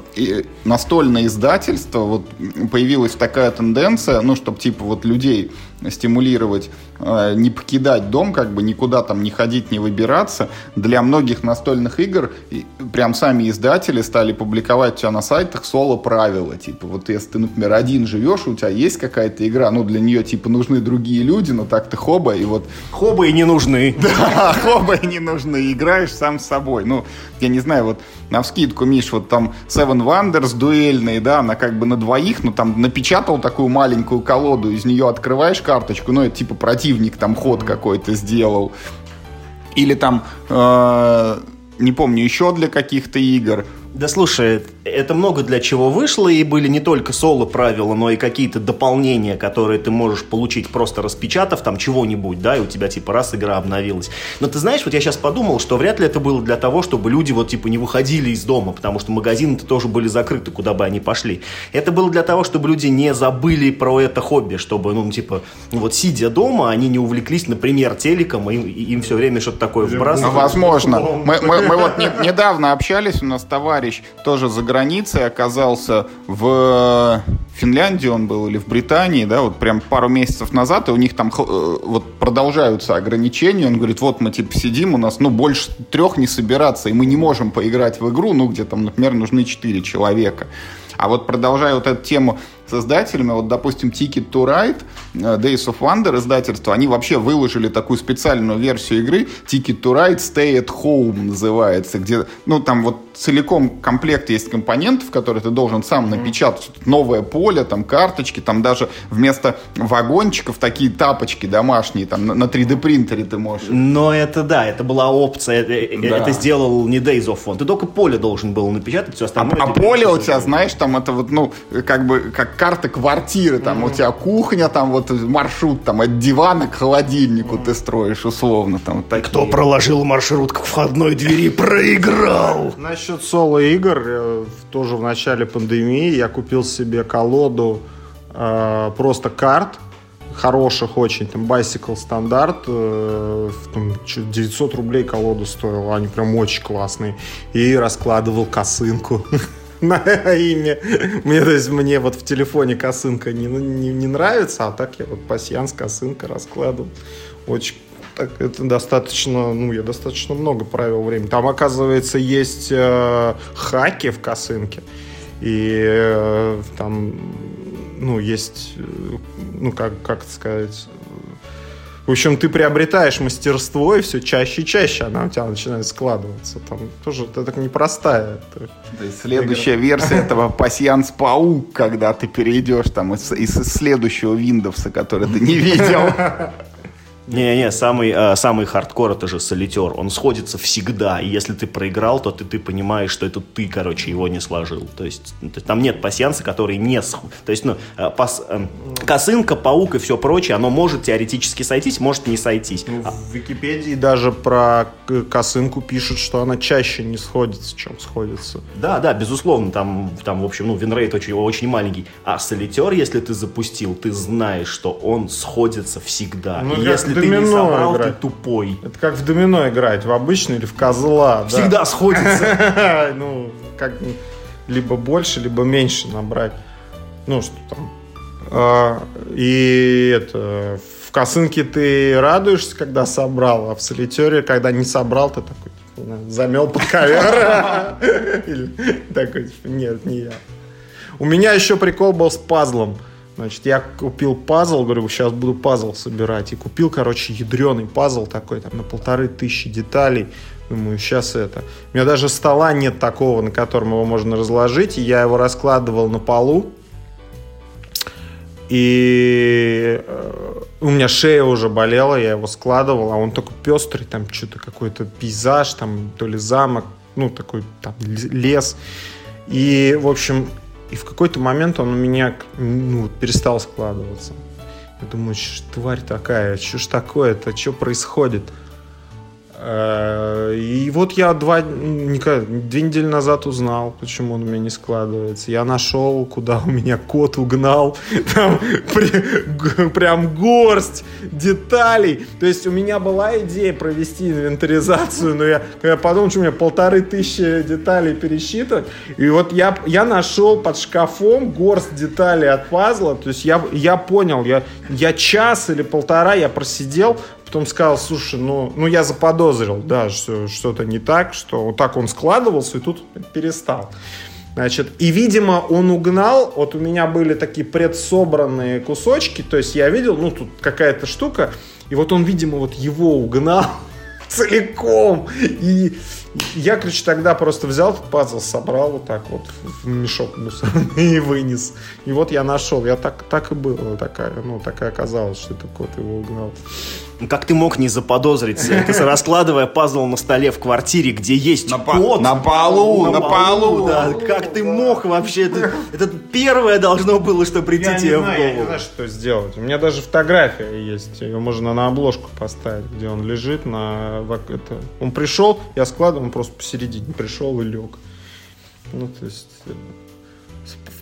настольное издательство, вот появилась такая тенденция, ну, чтобы типа вот людей стимулировать не покидать дом, как бы никуда там не ходить, не выбираться. Для многих настольных игр и прям сами издатели стали публиковать у тебя на сайтах соло-правила. Типа, вот если ты, например, один живешь, у тебя есть какая-то игра, ну, для нее, типа, нужны другие люди, но так ты хоба, и вот Хобы и не нужны. да, хоба не нужны, играешь сам с собой. Ну, я не знаю, вот на вскидку, Миш, вот там Seven Wonders дуэльные, да, она как бы на двоих, ну, там напечатал такую маленькую колоду, из нее открываешь карточку, ну, это типа противник там ход какой-то сделал. Или там, э, не помню, еще для каких-то игр. Да слушай, это много для чего вышло, и были не только соло-правила, но и какие-то дополнения, которые ты можешь получить просто распечатав там чего-нибудь, да, и у тебя типа раз игра обновилась. Но ты знаешь, вот я сейчас подумал, что вряд ли это было для того, чтобы люди вот типа не выходили из дома, потому что магазины-то тоже были закрыты, куда бы они пошли. Это было для того, чтобы люди не забыли про это хобби, чтобы, ну, типа, ну, вот сидя дома, они не увлеклись, например, телеком, и им, и им все время что-то такое Ну, вбрасывали. возможно. Мы, мы- мы вот не- недавно общались, у нас товарищ тоже за границей оказался в Финляндии он был или в Британии, да, вот прям пару месяцев назад, и у них там э, вот продолжаются ограничения. Он говорит, вот мы типа сидим, у нас, ну, больше трех не собираться, и мы не можем поиграть в игру, ну, где там, например, нужны четыре человека. А вот продолжая вот эту тему создателями, вот, допустим, Ticket to Ride, э, Days of Wonder издательство, они вообще выложили такую специальную версию игры, Ticket to Ride Stay at Home называется, где, ну, там вот целиком комплект есть компонентов, которые ты должен сам напечатать. Новое поле, там карточки, там даже вместо вагончиков такие тапочки домашние, там на 3D принтере ты можешь. Но это да, это была опция, это, э, да. это сделал не Days of Wonder. Ты только поле должен был напечатать, все остальное. А, а поле у тебя, знаешь, там это вот, ну, как бы как карты квартиры, там mm-hmm. у тебя кухня, там вот маршрут, там от дивана к холодильнику mm-hmm. ты строишь условно. Там, вот Кто проложил маршрут к входной двери, проиграл. Насчет соло-игр, э, тоже в начале пандемии я купил себе колоду э, просто карт, хороших очень, там Bicycle стандарт, э, там, 900 рублей колоду стоила, они прям очень классные, и раскладывал косынку. на имя. Мне, то есть, мне вот в телефоне косынка не, не, не нравится, а так я вот пассианс косынка раскладывал. Очень так, это достаточно, ну, я достаточно много провел времени. Там, оказывается, есть э, хаки в косынке. И э, там, ну, есть, э, ну, как, как сказать, в общем, ты приобретаешь мастерство, и все чаще и чаще она у тебя начинает складываться. Там тоже это так непростая. Да, следующая игра. версия этого пассианс паук, когда ты перейдешь там из, из следующего Windows, который ты не видел. Не-не, самый, э, самый хардкор это же солитер. Он сходится всегда. И если ты проиграл, то ты, ты понимаешь, что это ты, короче, его не сложил. То есть, там нет пасьянса, который не... То есть, ну, э, пас, э, косынка, паук и все прочее, оно может теоретически сойтись, может не сойтись. Ну, а... В Википедии даже про косынку пишут, что она чаще не сходится, чем сходится. Да, да, безусловно. Там, там в общем, ну, win rate очень, очень маленький. А солитер, если ты запустил, ты знаешь, что он сходится всегда. Ну, и если ты не собрал, играть. ты тупой. Это как в домино играть, в обычный или в козла. Всегда да? сходится. Ну, как либо больше, либо меньше набрать. Ну, что там. А, и это в косынке ты радуешься, когда собрал, а в солитере, когда не собрал, ты такой замел под ковер. Такой, типа, нет, не я. У меня еще прикол был с пазлом. Значит, я купил пазл, говорю, сейчас буду пазл собирать. И купил, короче, ядреный пазл такой, там, на полторы тысячи деталей. Думаю, сейчас это. У меня даже стола нет такого, на котором его можно разложить. И я его раскладывал на полу. И э, у меня шея уже болела, я его складывал, а он такой пестрый, там что-то какой-то пейзаж, там то ли замок, ну такой там лес. И, в общем, и в какой-то момент он у меня ну, перестал складываться. Я думаю, тварь такая, что ж такое-то, что происходит? Э, и вот я два, две недели назад узнал, почему он у меня не складывается. Я нашел, куда у меня кот угнал. Там прям горсть деталей. То есть у меня была идея провести инвентаризацию, но я, я подумал, что у меня полторы тысячи деталей пересчитывать. И вот я, я нашел под шкафом горсть деталей от пазла. То есть я, я понял, я, я час или полтора я просидел, Потом сказал, слушай, ну, ну я заподозрил, да, что что-то не так, что вот так он складывался и тут перестал. Значит, и, видимо, он угнал, вот у меня были такие предсобранные кусочки, то есть я видел, ну, тут какая-то штука, и вот он, видимо, вот его угнал целиком. И я, короче, тогда просто взял этот пазл, собрал вот так вот в мешок мусорный и вынес. И вот я нашел. Я так, так и было. Такая, ну, такая оказалось, что это кот его угнал. Как ты мог не заподозрить, ты раскладывая пазл на столе в квартире, где есть на кот. На полу, на, на полу. Да. Как ты мог вообще? Это, это первое должно было, что прийти я тебе в голову. Я не знаю, что сделать. У меня даже фотография есть. Ее можно на обложку поставить, где он лежит. На, это, он пришел, я складываю, он просто посередине пришел и лег. Ну, то есть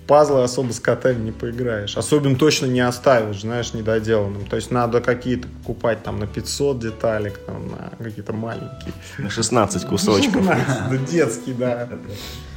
пазлы особо с котами не поиграешь. Особенно точно не оставишь, знаешь, недоделанным. То есть надо какие-то покупать там на 500 деталек, там, на какие-то маленькие. На 16 кусочков. Ну, детский, да.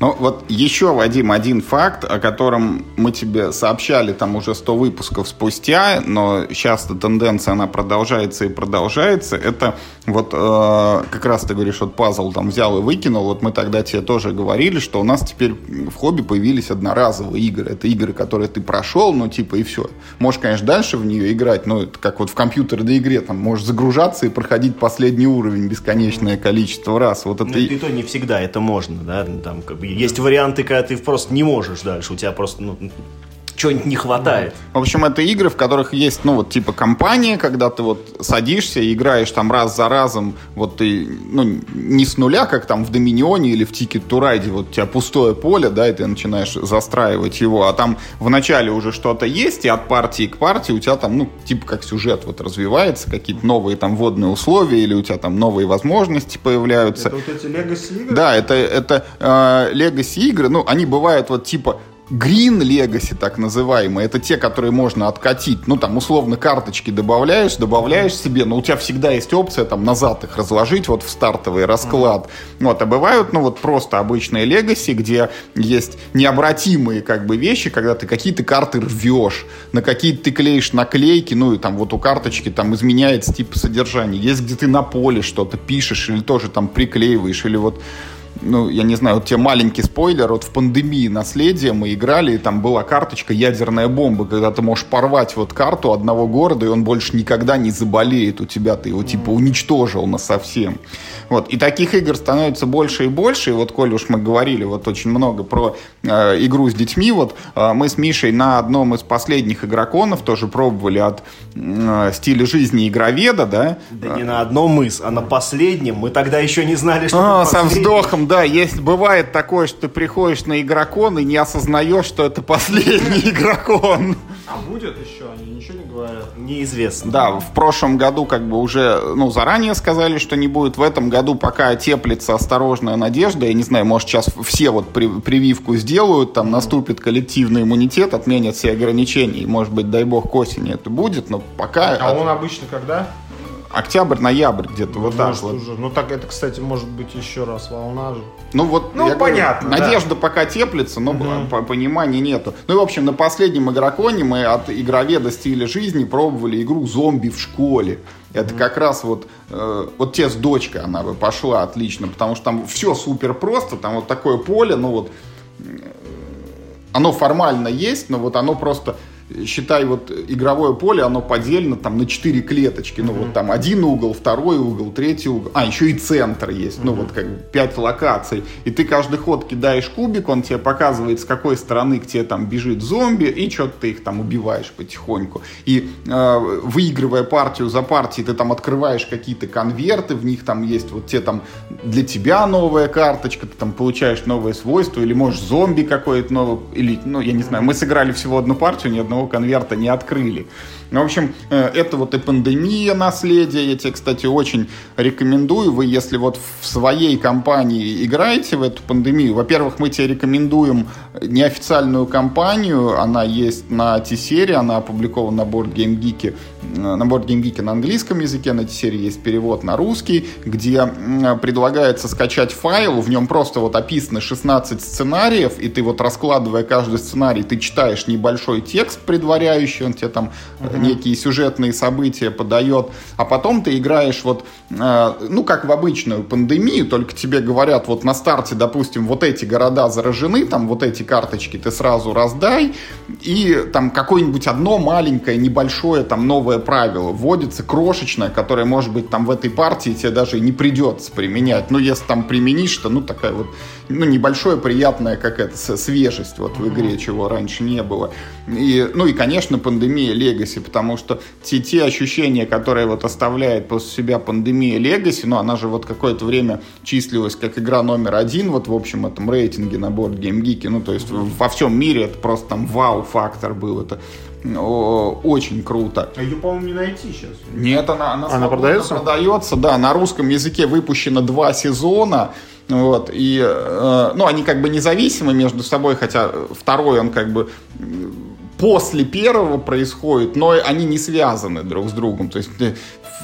Ну вот еще, Вадим, один факт, о котором мы тебе сообщали там уже 100 выпусков спустя, но сейчас тенденция, она продолжается и продолжается. Это вот э, как раз ты говоришь, вот пазл там взял и выкинул. Вот мы тогда тебе тоже говорили, что у нас теперь в хобби появились одноразовые игры. Это игры, которые ты прошел, ну типа и все. Можешь, конечно, дальше в нее играть, но это как вот в компьютерной игре, там можешь загружаться и проходить последний уровень бесконечное количество раз. Вот это... Ну, и то не всегда это можно, да, там как бы есть варианты, когда ты просто не можешь дальше, у тебя просто ну, чего-нибудь не хватает. В общем, это игры, в которых есть, ну, вот, типа, компания, когда ты вот садишься и играешь там раз за разом, вот ты, ну, не с нуля, как там в Доминионе или в Ticket to Ride, вот у тебя пустое поле, да, и ты начинаешь застраивать его, а там в начале уже что-то есть, и от партии к партии у тебя там, ну, типа, как сюжет вот развивается, какие-то новые там водные условия, или у тебя там новые возможности появляются. Это вот эти Legacy игры? Да, это, это э, Legacy игры, ну, они бывают вот типа Green Legacy, так называемые, это те, которые можно откатить. Ну, там, условно, карточки добавляешь, добавляешь себе, но у тебя всегда есть опция там назад их разложить вот в стартовый расклад. Mm-hmm. Вот, а бывают, ну, вот просто обычные Legacy, где есть необратимые как бы вещи, когда ты какие-то карты рвешь, на какие-то ты клеишь наклейки, ну, и там вот у карточки там изменяется тип содержания. Есть, где ты на поле что-то пишешь или тоже там приклеиваешь, или вот ну, я не знаю, вот тебе маленький спойлер, вот в пандемии наследия мы играли, и там была карточка ядерная бомба, когда ты можешь порвать вот карту одного города, и он больше никогда не заболеет у тебя, ты его типа уничтожил на совсем. Вот, и таких игр становится больше и больше, и вот, коль уж мы говорили вот очень много про э, игру с детьми, вот э, мы с Мишей на одном из последних игроконов тоже пробовали от э, стиля жизни игроведа, да? Да не на одном мы, а на последнем, мы тогда еще не знали, что а, со вздохом, да, есть, бывает такое, что ты приходишь на игрокон и не осознаешь, что это последний игрокон. А будет еще? Они ничего не говорят? Неизвестно. Да, в прошлом году как бы уже, ну, заранее сказали, что не будет. В этом году пока теплится осторожная надежда. Я не знаю, может, сейчас все вот при, прививку сделают, там наступит коллективный иммунитет, отменят все ограничения. И, может быть, дай бог, к осени это будет, но пока... А он обычно когда? Октябрь, ноябрь где-то вот так вот. Уже. Ну так это, кстати, может быть еще раз волна же. Ну вот, ну понятно. Говорю, надежда пока теплится, но угу. понимания нету. Ну и в общем на последнем игроконе мы от игроведа стиля жизни пробовали игру зомби в школе. Это mm как раз вот, э, вот те с дочкой она бы пошла отлично, потому что там все супер просто, там вот такое поле, ну вот, э, оно формально есть, но вот оно просто считай, вот игровое поле, оно поделено там на четыре клеточки. Ну, mm-hmm. вот там один угол, второй угол, третий угол. А, еще и центр есть. Mm-hmm. Ну, вот как пять локаций. И ты каждый ход кидаешь кубик, он тебе показывает, с какой стороны к тебе там бежит зомби, и что-то ты их там убиваешь потихоньку. И э, выигрывая партию за партией, ты там открываешь какие-то конверты, в них там есть вот те там для тебя новая карточка, ты там получаешь новые свойства, или можешь зомби какой-то новый, или, ну, я не знаю, мы сыграли всего одну партию, ни одного одного конверта не открыли. Ну, в общем, э, это вот и пандемия наследия. Я тебе, кстати, очень рекомендую. Вы, если вот в своей компании играете в эту пандемию, во-первых, мы тебе рекомендуем неофициальную кампанию. Она есть на T-серии, она опубликована на Board Geek. Э, на Board Geek на английском языке, на T-серии есть перевод на русский, где предлагается скачать файл, в нем просто вот описаны 16 сценариев, и ты вот раскладывая каждый сценарий, ты читаешь небольшой текст предваряющий, он тебе там uh-huh некие сюжетные события подает, а потом ты играешь вот, э, ну, как в обычную пандемию, только тебе говорят вот на старте, допустим, вот эти города заражены, там вот эти карточки ты сразу раздай, и там какое-нибудь одно маленькое, небольшое там новое правило вводится, крошечное, которое, может быть, там в этой партии тебе даже и не придется применять. Ну, если там применишь, то, ну, такая вот, ну, небольшое приятное, как это, свежесть вот в игре, чего раньше не было. И, ну, и, конечно, пандемия Legacy, потому что те, те ощущения, которые вот оставляет после себя пандемия Legacy, ну, она же вот какое-то время числилась как игра номер один вот в общем этом рейтинге на Board Game Geek, ну, то есть mm-hmm. во всем мире это просто там вау-фактор был, это о, очень круто. А ее, по-моему, не найти сейчас. Нет, она, она, она продается? продается, да, на русском языке выпущено два сезона, вот, и, э, ну, они как бы независимы между собой, хотя второй он как бы после первого происходит, но они не связаны друг с другом. То есть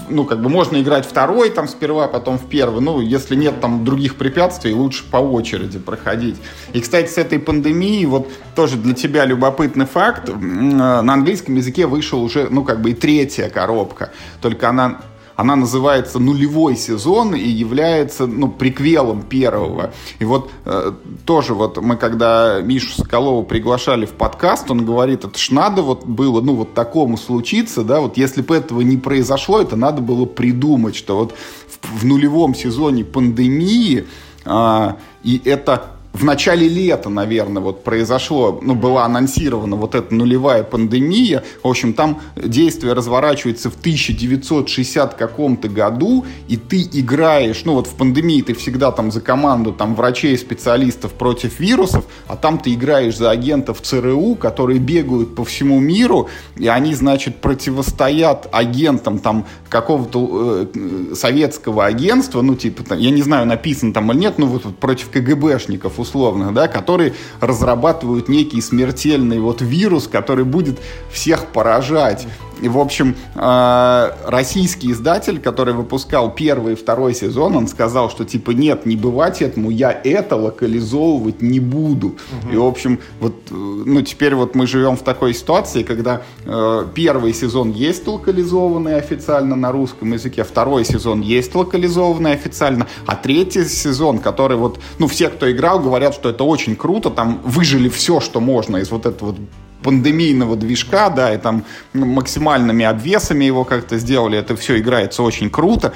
ну, как бы можно играть второй там сперва, потом в первый. Ну, если нет там других препятствий, лучше по очереди проходить. И, кстати, с этой пандемией, вот тоже для тебя любопытный факт, на английском языке вышел уже, ну, как бы и третья коробка. Только она она называется «Нулевой сезон» и является ну, приквелом первого. И вот э, тоже вот мы, когда Мишу Соколова приглашали в подкаст, он говорит, это ж надо вот было, ну, вот такому случиться, да, вот если бы этого не произошло, это надо было придумать, что вот в, в нулевом сезоне пандемии а, и это в начале лета, наверное, вот произошло, ну, была анонсирована вот эта нулевая пандемия. В общем, там действие разворачивается в 1960 каком-то году, и ты играешь, ну, вот в пандемии ты всегда там за команду там врачей, специалистов против вирусов, а там ты играешь за агентов ЦРУ, которые бегают по всему миру, и они, значит, противостоят агентам там какого-то э, советского агентства, ну, типа, там, я не знаю, написано там или нет, ну, вот, против КГБшников условных, да, которые разрабатывают некий смертельный вот вирус, который будет всех поражать. И, в общем, э, российский издатель, который выпускал первый и второй сезон, он сказал, что, типа, нет, не бывать этому, я это локализовывать не буду. Угу. И, в общем, вот, э, ну, теперь вот мы живем в такой ситуации, когда э, первый сезон есть локализованный официально на русском языке, второй сезон есть локализованный официально, а третий сезон, который вот, ну, все, кто играл, говорят, что это очень круто, там выжили все, что можно из вот этого вот пандемийного движка, да, и там максимальными обвесами его как-то сделали, это все играется очень круто.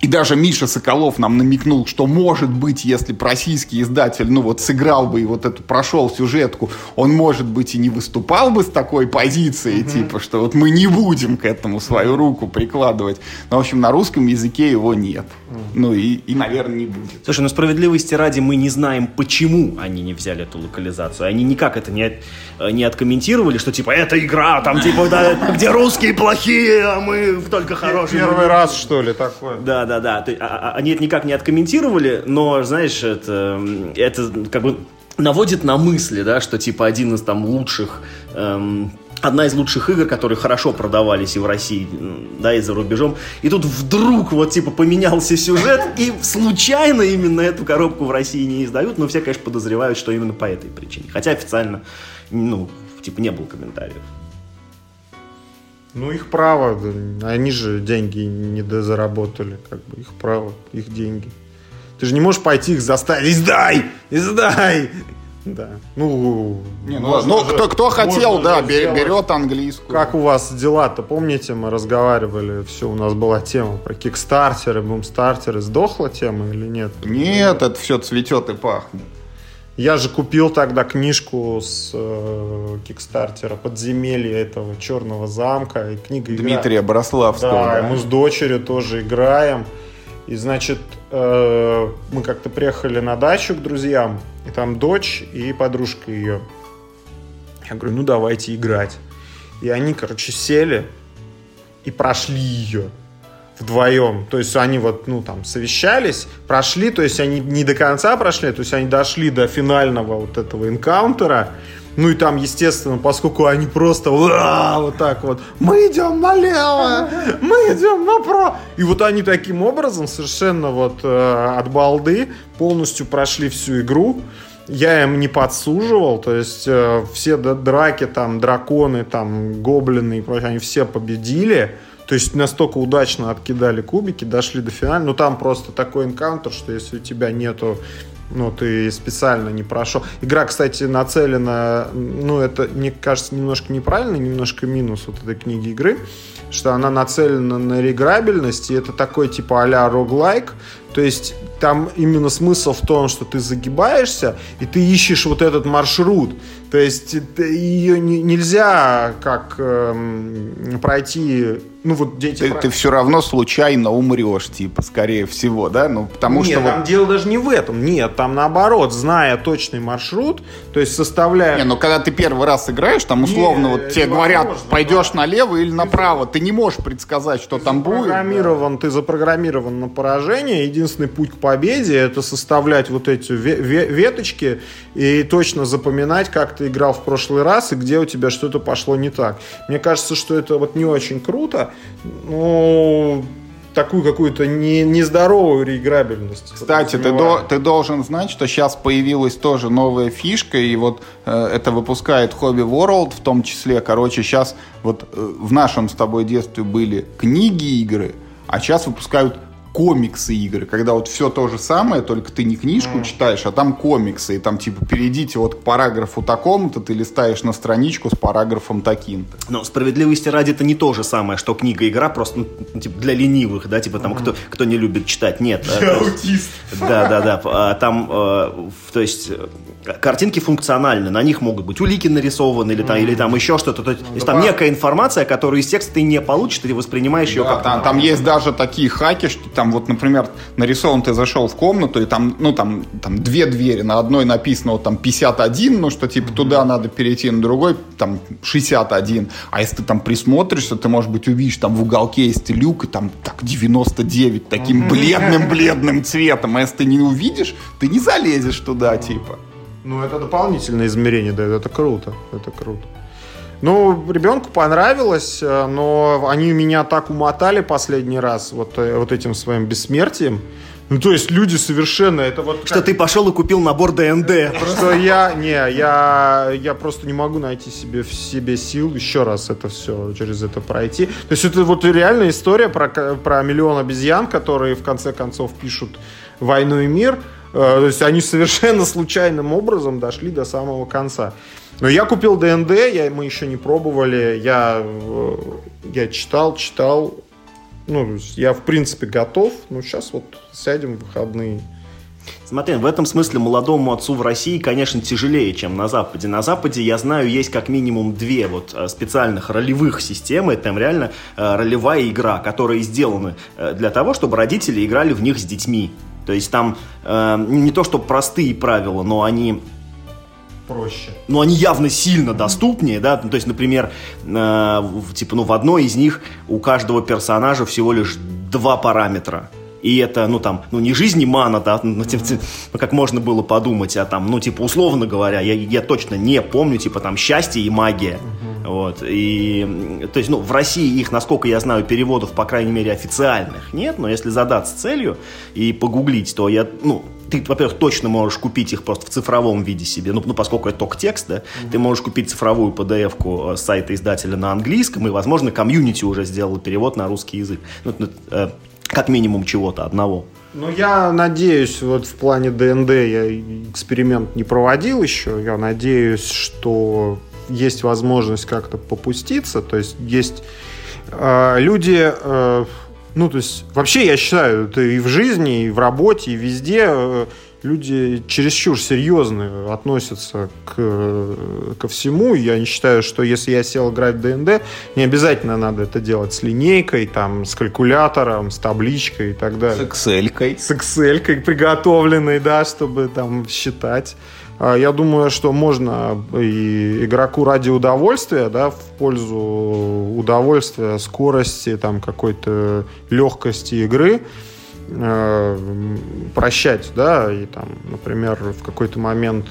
И даже Миша Соколов нам намекнул, что может быть, если бы российский издатель, ну вот сыграл бы и вот эту, прошел сюжетку, он, может быть, и не выступал бы с такой позицией, mm-hmm. типа, что вот мы не будем к этому свою руку прикладывать. Но, в общем, на русском языке его нет. Mm-hmm. Ну и, и, наверное, не будет. Слушай, ну справедливости ради мы не знаем, почему они не взяли эту локализацию. Они никак это не, не откомментировали, что типа, это игра, там типа, да, где русские плохие, а мы только хорошие. Первый раз, что ли, такое? Да, да, да. А, а, они это никак не откомментировали, но, знаешь, это, это как бы наводит на мысли, да, что типа один из там лучших эм, одна из лучших игр, которые хорошо продавались и в России, да, и за рубежом. И тут вдруг вот типа поменялся сюжет, и случайно именно эту коробку в России не издают, но все, конечно, подозревают, что именно по этой причине. Хотя официально, ну, типа не было комментариев. Ну, их право. Они же деньги не дозаработали. Как бы их право, их деньги. Ты же не можешь пойти их заставить. Издай! Издай! Да. Ну, не, ну, ну же, кто, кто хотел, да, берет, берет английскую. Как у вас дела-то? Помните, мы разговаривали, все, у нас была тема про кикстартеры, бумстартеры. Сдохла тема или нет? Нет, это все цветет и пахнет. Я же купил тогда книжку с э, Кикстартера «Подземелье» этого черного замка. И книга Дмитрия игра... Брославского. Да, да, мы с дочерью тоже играем. И, значит, э, мы как-то приехали на дачу к друзьям, и там дочь и подружка ее. Я говорю, ну давайте играть. И они, короче, сели и прошли ее вдвоем. То есть они вот, ну, там, совещались, прошли, то есть они не до конца прошли, то есть они дошли до финального вот этого энкаунтера. Ну и там, естественно, поскольку они просто вот так вот, мы идем налево, мы идем направо. И вот они таким образом совершенно вот э, от балды полностью прошли всю игру. Я им не подсуживал, то есть э, все драки, там, драконы, там, гоблины и прочее, они все победили. То есть настолько удачно откидали кубики, дошли до финала. Но там просто такой энкаунтер, что если у тебя нету ну, ты специально не прошел. Игра, кстати, нацелена, ну, это, мне кажется, немножко неправильно, немножко минус вот этой книги игры, что она нацелена на реиграбельность, и это такой типа а-ля роглайк, то есть там именно смысл в том, что ты загибаешься, и ты ищешь вот этот маршрут. То есть ее нельзя как э, пройти ну вот дети... Ты, ты все равно случайно умрешь, типа, скорее всего, да? Ну, потому Нет, что... там вот... дело даже не в этом. Нет, там наоборот, зная точный маршрут, то есть составляя... Не, ну когда ты первый раз играешь, там условно не, вот тебе говорят, пойдешь да. налево или направо, ты не можешь предсказать, что ты там будет. Да. Ты запрограммирован на поражение, единственный путь к победе это составлять вот эти веточки и точно запоминать, как ты играл в прошлый раз и где у тебя что-то пошло не так. Мне кажется, что это вот не очень круто, но такую какую-то не, нездоровую реиграбельность. Кстати, ты, до, ты должен знать, что сейчас появилась тоже новая фишка, и вот э, это выпускает Hobby World в том числе. Короче, сейчас вот э, в нашем с тобой детстве были книги игры, а сейчас выпускают комиксы игры, когда вот все то же самое, только ты не книжку читаешь, а там комиксы, и там типа перейдите вот к параграфу такому-то, ты листаешь на страничку с параграфом таким-то. Но справедливости ради это не то же самое, что книга-игра, просто ну, типа, для ленивых, да, типа там кто, кто не любит читать, нет. Я а, аутист. Да, да, да, а, там, а, то есть картинки функциональны, на них могут быть улики нарисованы или, там, или там еще что-то. То есть ну, там некая информация, которую из текста ты не получишь, ты воспринимаешь ее да, как... Там, там есть даже такие хаки, что там вот, например, нарисован ты зашел в комнату, и там, ну, там, там две двери, на одной написано вот там 51, ну, что типа туда надо перейти, на другой там 61. А если ты там присмотришься, ты, может быть, увидишь там в уголке есть люк, и там так 99 таким бледным-бледным цветом. А если ты не увидишь, ты не залезешь туда, типа. Ну, это дополнительное измерение, да, это круто, это круто. Ну, ребенку понравилось, э, но они меня так умотали последний раз вот, э, вот этим своим бессмертием. Ну, то есть люди совершенно это вот... Что как... ты пошел и купил набор ДНД. Что я, не, я, я просто не могу найти себе в себе сил еще раз это все, через это пройти. То есть это вот реальная история про, про миллион обезьян, которые в конце концов пишут «Войну и мир», Э, то есть они совершенно случайным образом дошли до самого конца. Но я купил ДНД, я, мы еще не пробовали, я, э, я читал, читал, ну, я в принципе готов, но сейчас вот сядем в выходные. Смотри, в этом смысле молодому отцу в России, конечно, тяжелее, чем на Западе. На Западе, я знаю, есть как минимум две вот э, специальных ролевых системы. Это там реально ролевая игра, которые сделаны для того, чтобы родители играли в них с детьми. То есть там э, не то, что простые правила, но они проще. Но они явно сильно доступнее, да, ну, то есть, например, э, типа, ну, в одной из них у каждого персонажа всего лишь два параметра. И это, ну, там, ну, не жизнь, не мана, да, ну, типа, ну, как можно было подумать, а там, ну, типа, условно говоря, я, я точно не помню, типа, там, счастье и магия. Вот. И, то есть, ну, в России их, насколько я знаю, переводов, по крайней мере, официальных нет, но если задаться целью и погуглить, то я, ну, ты, во-первых, точно можешь купить их просто в цифровом виде себе, ну, ну поскольку это только текст, да, mm-hmm. ты можешь купить цифровую PDF-ку э, с сайта издателя на английском, и, возможно, комьюнити уже сделал перевод на русский язык. Ну, э, как минимум чего-то одного. Ну, я надеюсь, вот в плане ДНД я эксперимент не проводил еще. Я надеюсь, что есть возможность как-то попуститься, то есть есть э, люди, э, ну, то есть вообще я считаю, это и в жизни, и в работе, и везде э, люди чересчур серьезно относятся к, ко всему. Я не считаю, что если я сел играть в ДНД, не обязательно надо это делать с линейкой, там, с калькулятором, с табличкой и так далее. С Excel. С Excel приготовленной, да, чтобы там считать. А, я думаю, что можно и игроку ради удовольствия, да, в пользу удовольствия, скорости, там, какой-то легкости игры, э, прощать, да, и там, например, в какой-то момент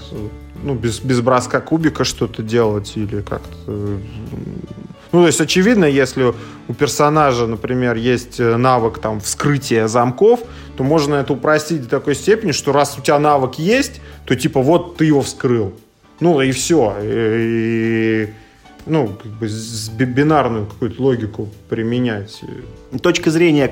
ну, без, без броска кубика что-то делать или как-то ну, то есть, очевидно, если у персонажа, например, есть э, навык там вскрытия замков, то можно это упростить до такой степени, что раз у тебя навык есть, то типа вот ты его вскрыл. Ну и все. И, ну, как бы бинарную какую-то логику применять точка зрения,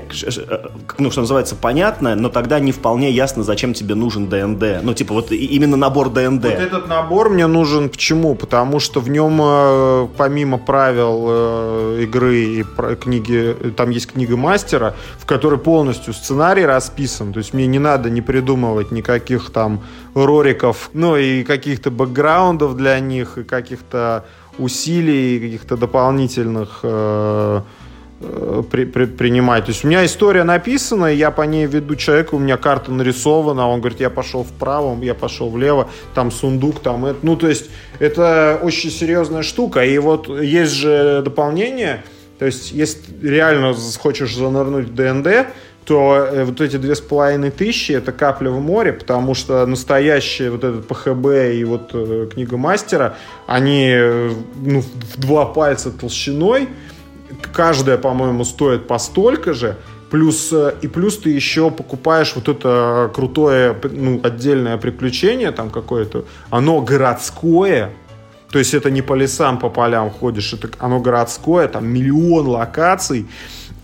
ну, что называется, понятная, но тогда не вполне ясно, зачем тебе нужен ДНД. Ну, типа, вот именно набор ДНД. Вот этот набор мне нужен почему? Потому что в нем, э, помимо правил э, игры и книги, там есть книга мастера, в которой полностью сценарий расписан. То есть мне не надо не придумывать никаких там рориков, ну, и каких-то бэкграундов для них, и каких-то усилий, каких-то дополнительных э, Э, при, при, принимать. То есть у меня история написана, я по ней веду человека, у меня карта нарисована, он говорит, я пошел вправо, я пошел влево, там сундук, там это. Ну, то есть это очень серьезная штука. И вот есть же дополнение, то есть если реально хочешь занырнуть в ДНД, то э, вот эти две с половиной тысячи это капля в море, потому что настоящие вот этот ПХБ и вот э, книга мастера, они э, ну, в два пальца толщиной, каждая, по-моему, стоит по столько же, Плюс, и плюс ты еще покупаешь вот это крутое, ну, отдельное приключение там какое-то. Оно городское, то есть это не по лесам, по полям ходишь, это оно городское, там миллион локаций.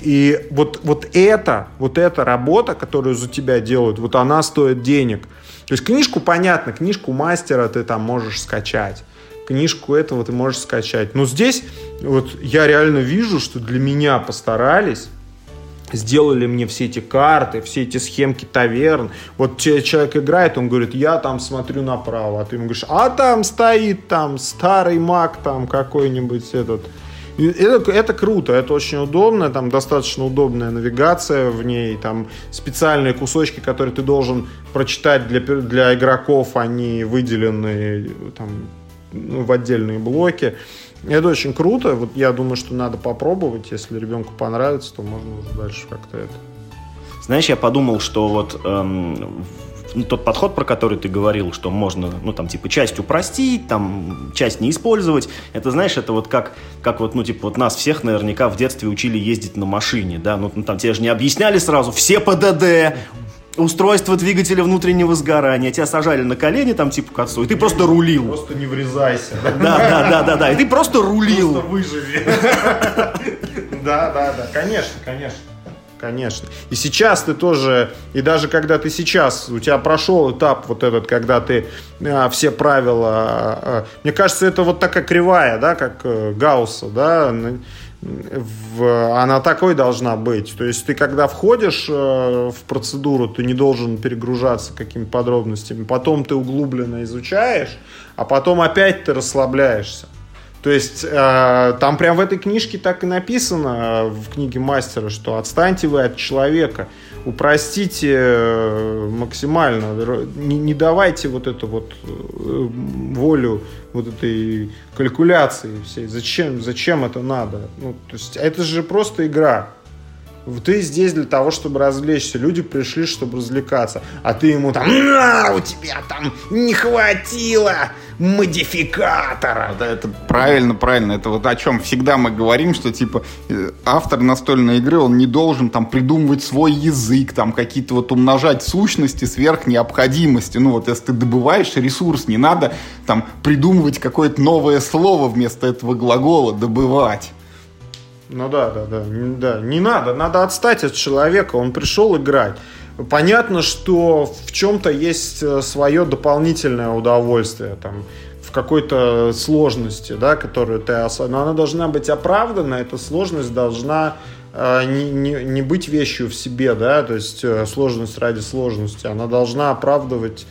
И вот, вот это, вот эта работа, которую за тебя делают, вот она стоит денег. То есть книжку, понятно, книжку мастера ты там можешь скачать. Книжку этого ты можешь скачать. Но здесь вот я реально вижу, что для меня постарались сделали мне все эти карты, все эти схемки таверн. Вот человек играет, он говорит, я там смотрю направо, а ты ему говоришь, а там стоит там старый маг там какой-нибудь этот. Это, это круто, это очень удобно, там достаточно удобная навигация в ней, там специальные кусочки, которые ты должен прочитать для, для игроков, они выделены там, ну, в отдельные блоки. Это очень круто. Вот я думаю, что надо попробовать. Если ребенку понравится, то можно уже дальше как-то это. Знаешь, я подумал, что вот эм, ну, тот подход, про который ты говорил, что можно, ну, там, типа, часть упростить, там, часть не использовать, это, знаешь, это вот как, как вот, ну, типа, вот нас всех наверняка в детстве учили ездить на машине, да, ну, там, тебе же не объясняли сразу, все ПДД, устройство двигателя внутреннего сгорания, тебя сажали на колени там типа к отцу, и ты просто рулил. Просто не врезайся. Да, да, да, да, да, и ты просто рулил. Просто выживи. Да, да, да, конечно, конечно. Конечно. И сейчас ты тоже, и даже когда ты сейчас, у тебя прошел этап вот этот, когда ты а, все правила, а, а, мне кажется, это вот такая кривая, да, как э, Гаусса, да, в, она такой должна быть. То есть ты когда входишь э, в процедуру, ты не должен перегружаться какими-то подробностями. Потом ты углубленно изучаешь, а потом опять ты расслабляешься. То есть э, там прям в этой книжке так и написано, в книге мастера, что отстаньте вы от человека, упростите э, максимально, не, не давайте вот эту вот э, волю вот этой калькуляции всей. Зачем, зачем это надо? Ну, то есть это же просто игра. Ты здесь для того, чтобы развлечься. Люди пришли, чтобы развлекаться. А ты ему там, на, у тебя там не хватило модификатора. Да, это правильно, правильно. Это вот о чем всегда мы говорим, что типа э, автор настольной игры, он не должен там придумывать свой язык, там какие-то вот умножать сущности сверх необходимости. Ну вот если ты добываешь ресурс, не надо там придумывать какое-то новое слово вместо этого глагола добывать. Ну да, да, да, да. Не надо, надо отстать от человека. Он пришел играть. Понятно, что в чем-то есть э, свое дополнительное удовольствие, там, в какой-то сложности, да, которую ты осознал. Но она должна быть оправдана, эта сложность должна э, не, не, не быть вещью в себе, да, то есть э, сложность ради сложности. Она должна оправдывать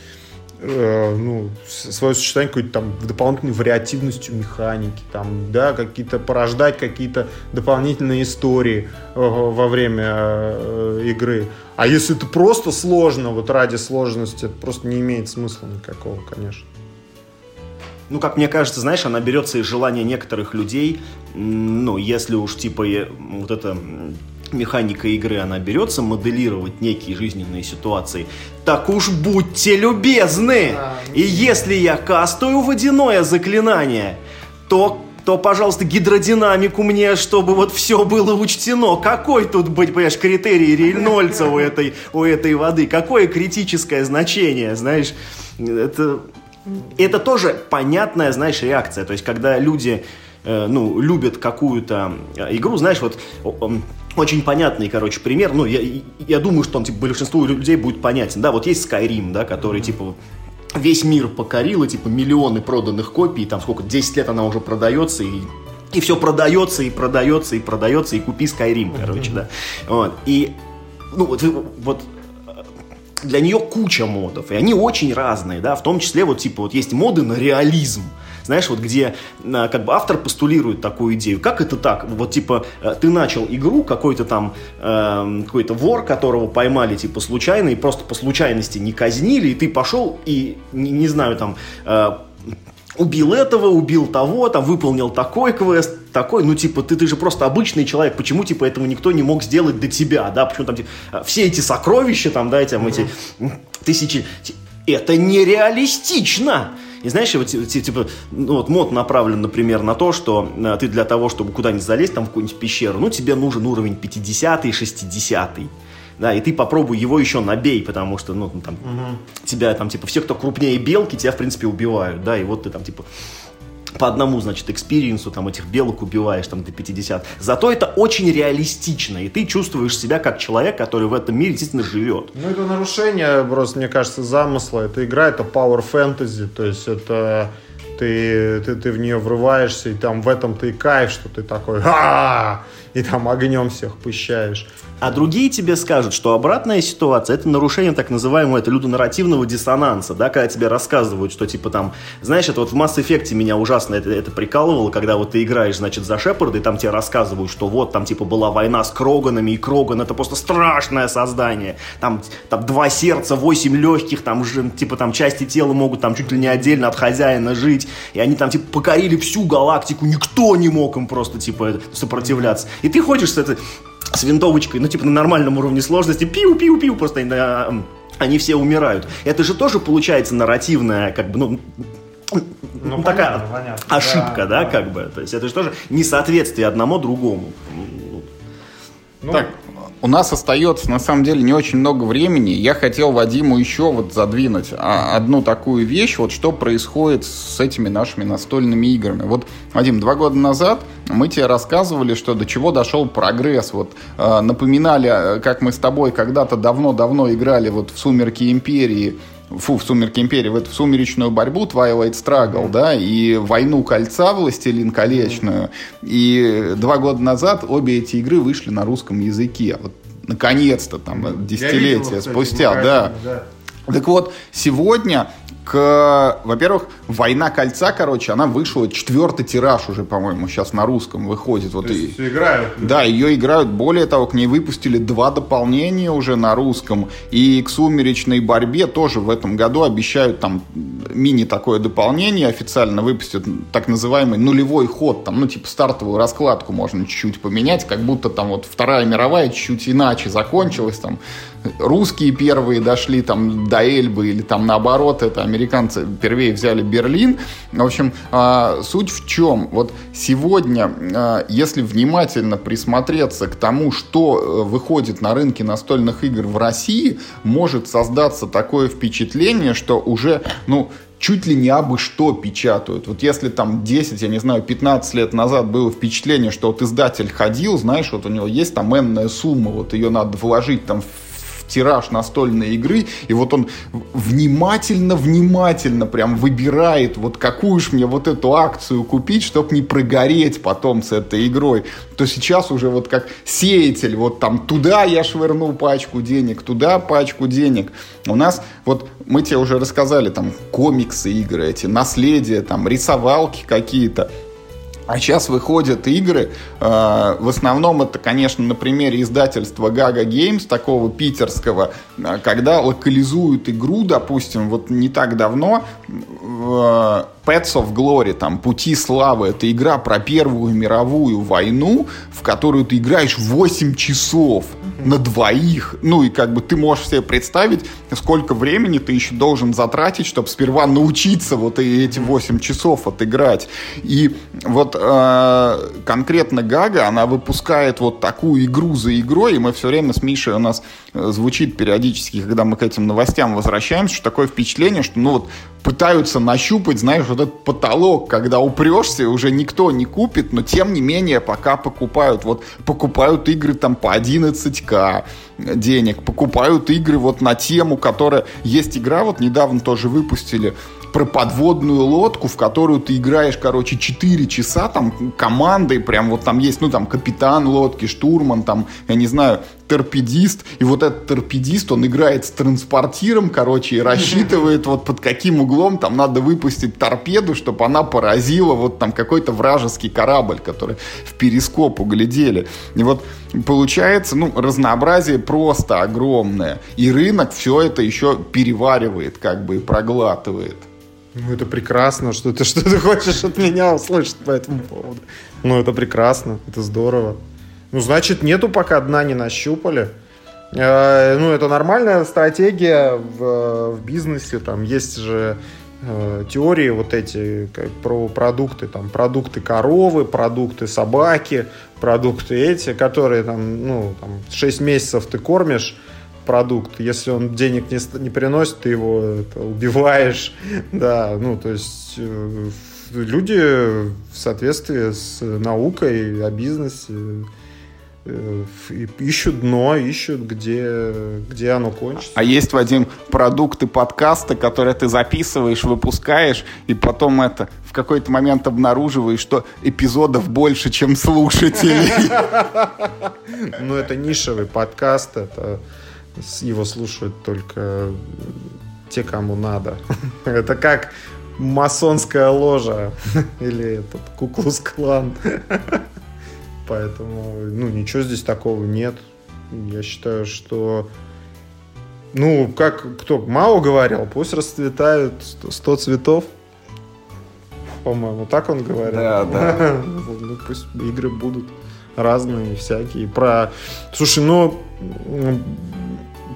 э, ну, свое сочетание какой-то там дополнительной вариативностью механики, там, да, какие-то порождать какие-то дополнительные истории э, во время э, игры. А если это просто сложно, вот ради сложности, это просто не имеет смысла никакого, конечно. Ну, как мне кажется, знаешь, она берется из желания некоторых людей, ну, если уж, типа, вот это механика игры, она берется моделировать некие жизненные ситуации, так уж будьте любезны! И если я кастую водяное заклинание, то то, пожалуйста, гидродинамику мне, чтобы вот все было учтено. Какой тут быть, понимаешь, критерий Рейнольдса у этой, у этой воды? Какое критическое значение, знаешь? Это, это тоже понятная, знаешь, реакция. То есть, когда люди э, ну, любят какую-то игру, знаешь, вот очень понятный, короче, пример. Ну, я, я думаю, что он, типа, большинству людей будет понятен. Да, вот есть Skyrim, да, который, типа, весь мир покорила, типа, миллионы проданных копий, там сколько, 10 лет она уже продается, и и все продается, и продается, и продается, и купи Skyrim, короче, да. Вот. И, ну, вот, вот для нее куча модов, и они очень разные, да, в том числе вот, типа, вот есть моды на реализм, знаешь, вот где а, как бы автор постулирует такую идею. Как это так? Вот типа э, ты начал игру, какой-то там э, какой-то вор, которого поймали типа случайно и просто по случайности не казнили, и ты пошел и, не, не знаю, там... Э, убил этого, убил того, там, выполнил такой квест, такой, ну, типа, ты, ты же просто обычный человек, почему, типа, этого никто не мог сделать до тебя, да, почему там, типа, все эти сокровища, там, да, там, эти тысячи, это нереалистично. И знаешь, вот, типа, ну, вот мод направлен, например, на то, что э, ты для того, чтобы куда-нибудь залезть, там, в какую-нибудь пещеру, ну, тебе нужен уровень 50 60 да, и ты попробуй его еще набей, потому что, ну, там, угу. тебя там, типа, все, кто крупнее белки, тебя, в принципе, убивают, да, и вот ты там, типа, по одному, значит, experience у там этих белок убиваешь там до 50. Зато это очень реалистично, и ты чувствуешь себя как человек, который в этом мире действительно живет. Ну, это нарушение просто, мне кажется, замысла. Это игра, это power fantasy, то есть это ты, ты, ты в нее врываешься, и там в этом ты и кайф, что ты такой, а и там огнем всех пыщаешь. А другие тебе скажут, что обратная ситуация – это нарушение так называемого это людонарративного диссонанса, да, когда тебе рассказывают, что типа там, знаешь, это вот в Mass Effect меня ужасно это, это прикалывало, когда вот ты играешь, значит, за Шепарда, и там тебе рассказывают, что вот там типа была война с Кроганами, и Кроган – это просто страшное создание, там, там два сердца, восемь легких, там типа там части тела могут там чуть ли не отдельно от хозяина жить, и они там типа покорили всю галактику, никто не мог им просто типа сопротивляться. И ты ходишь с этой с винтовочкой, ну, типа, на нормальном уровне сложности, пиу-пиу-пиу, просто они, они все умирают. Это же тоже получается нарративная, как бы, ну, ну, такая понятно, понятно. ошибка, да, да, да, как бы. То есть это же тоже несоответствие одному другому. Ну, так, у нас остается, на самом деле, не очень много времени. Я хотел Вадиму еще вот задвинуть а, одну такую вещь, вот что происходит с этими нашими настольными играми. Вот, Вадим, два года назад мы тебе рассказывали, что до чего дошел прогресс. Вот э, напоминали, как мы с тобой когда-то давно-давно играли вот в «Сумерки Империи», фу, в «Сумерки Империи», в эту сумеречную борьбу, Twilight Struggle, да, и «Войну кольца», «Властелин колечную. И два года назад обе эти игры вышли на русском языке. Вот наконец-то, там, десятилетия видел, спустя, да. да. Так вот, сегодня к, во-первых, «Война кольца», короче, она вышла, четвертый тираж уже, по-моему, сейчас на русском выходит. Вот То есть и, играют? Да, ее играют. Более того, к ней выпустили два дополнения уже на русском. И к «Сумеречной борьбе» тоже в этом году обещают там мини такое дополнение официально выпустят, так называемый нулевой ход. Там, ну, типа, стартовую раскладку можно чуть-чуть поменять, как будто там вот Вторая мировая чуть-чуть иначе закончилась, там русские первые дошли там до Эльбы или там наоборот, это американцы первее взяли Берлин. В общем, а, суть в чем? Вот сегодня, а, если внимательно присмотреться к тому, что э, выходит на рынке настольных игр в России, может создаться такое впечатление, что уже, ну, чуть ли не абы что печатают. Вот если там 10, я не знаю, 15 лет назад было впечатление, что вот издатель ходил, знаешь, вот у него есть там энная сумма, вот ее надо вложить там в тираж настольной игры, и вот он внимательно-внимательно прям выбирает, вот какую ж мне вот эту акцию купить, чтобы не прогореть потом с этой игрой, то сейчас уже вот как сеятель, вот там туда я швырну пачку денег, туда пачку денег. У нас, вот мы тебе уже рассказали, там комиксы игры эти, наследие, там рисовалки какие-то, а сейчас выходят игры, э, в основном это, конечно, на примере издательства Gaga Games, такого питерского, э, когда локализуют игру, допустим, вот не так давно э, Pets of Glory, там, Пути славы, это игра про Первую мировую войну, в которую ты играешь 8 часов на двоих. Ну и как бы ты можешь себе представить, сколько времени ты еще должен затратить, чтобы сперва научиться вот эти 8 часов отыграть. И вот э, конкретно Гага, она выпускает вот такую игру за игрой, и мы все время с Мишей у нас звучит периодически, когда мы к этим новостям возвращаемся, что такое впечатление, что ну вот пытаются нащупать, знаешь, вот этот потолок, когда упрешься, уже никто не купит, но тем не менее пока покупают. Вот покупают игры там по 11к денег, покупают игры вот на тему, которая... Есть игра, вот недавно тоже выпустили, про подводную лодку, в которую ты играешь, короче, 4 часа, там, командой, прям вот там есть, ну, там, капитан лодки, штурман, там, я не знаю, торпедист, и вот этот торпедист, он играет с транспортиром, короче, и рассчитывает вот под каким углом там надо выпустить торпеду, чтобы она поразила вот там какой-то вражеский корабль, который в перископ углядели. И вот получается, ну, разнообразие просто огромное. И рынок все это еще переваривает, как бы, и проглатывает. Ну, это прекрасно, что ты, что ты хочешь от меня услышать по этому поводу. Ну, это прекрасно, это здорово. Ну, значит, нету пока дна не нащупали. Э, ну, это нормальная стратегия в, в бизнесе. Там есть же э, теории вот эти как, про продукты. Там продукты коровы, продукты собаки, продукты эти, которые там, ну, там 6 месяцев ты кормишь продукт. Если он денег не, не приносит, ты его это, убиваешь. Да, ну, то есть э, люди в соответствии с наукой о бизнесе э, ищут дно, ищут, где, где оно кончится. А есть, Вадим, продукты подкаста, которые ты записываешь, выпускаешь, и потом это в какой-то момент обнаруживаешь, что эпизодов больше, чем слушателей. Ну, это нишевый подкаст, это его слушают только те, кому надо. Это как масонская ложа или этот куклус-клан. Поэтому, ну, ничего здесь такого нет. Я считаю, что ну, как кто Мао говорил, пусть расцветают 100 цветов. По-моему, так он говорил. Да, да. ну, пусть игры будут разные, всякие. Про... Слушай, ну,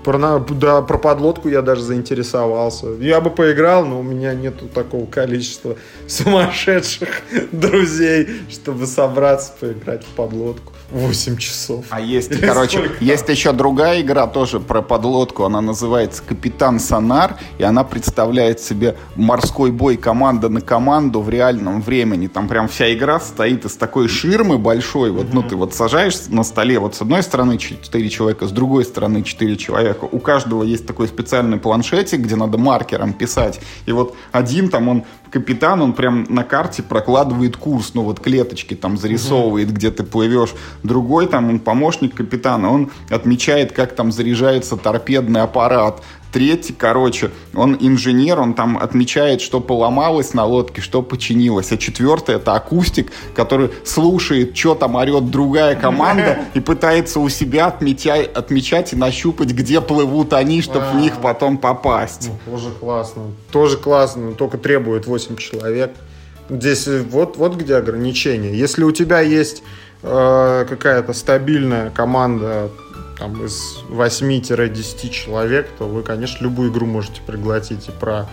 про, да, про подлодку я даже заинтересовался. Я бы поиграл, но у меня нету такого количества сумасшедших друзей, чтобы собраться поиграть в подлодку. 8 часов. А есть, Или короче, сколько? есть еще другая игра тоже про подлодку. Она называется Капитан Сонар. И она представляет себе морской бой команда на команду в реальном времени. Там прям вся игра стоит из такой ширмы большой. Вот, ну, ты вот сажаешься на столе, вот с одной стороны 4 человека, с другой стороны 4 человека. У каждого есть такой специальный планшетик, где надо маркером писать. И вот один там, он капитан, он прям на карте прокладывает курс, ну вот клеточки там зарисовывает, где ты плывешь. Другой там, он помощник капитана, он отмечает, как там заряжается торпедный аппарат. Третий, короче, он инженер, он там отмечает, что поломалось на лодке, что починилось. А четвертый это акустик, который слушает, что там орет другая команда и пытается у себя отмечать, отмечать и нащупать, где плывут они, чтобы в них потом попасть. Ну, тоже классно. Тоже классно, только требует 8 человек. Здесь вот, вот где ограничение. Если у тебя есть э, какая-то стабильная команда там, из 8-10 человек, то вы, конечно, любую игру можете пригласить и про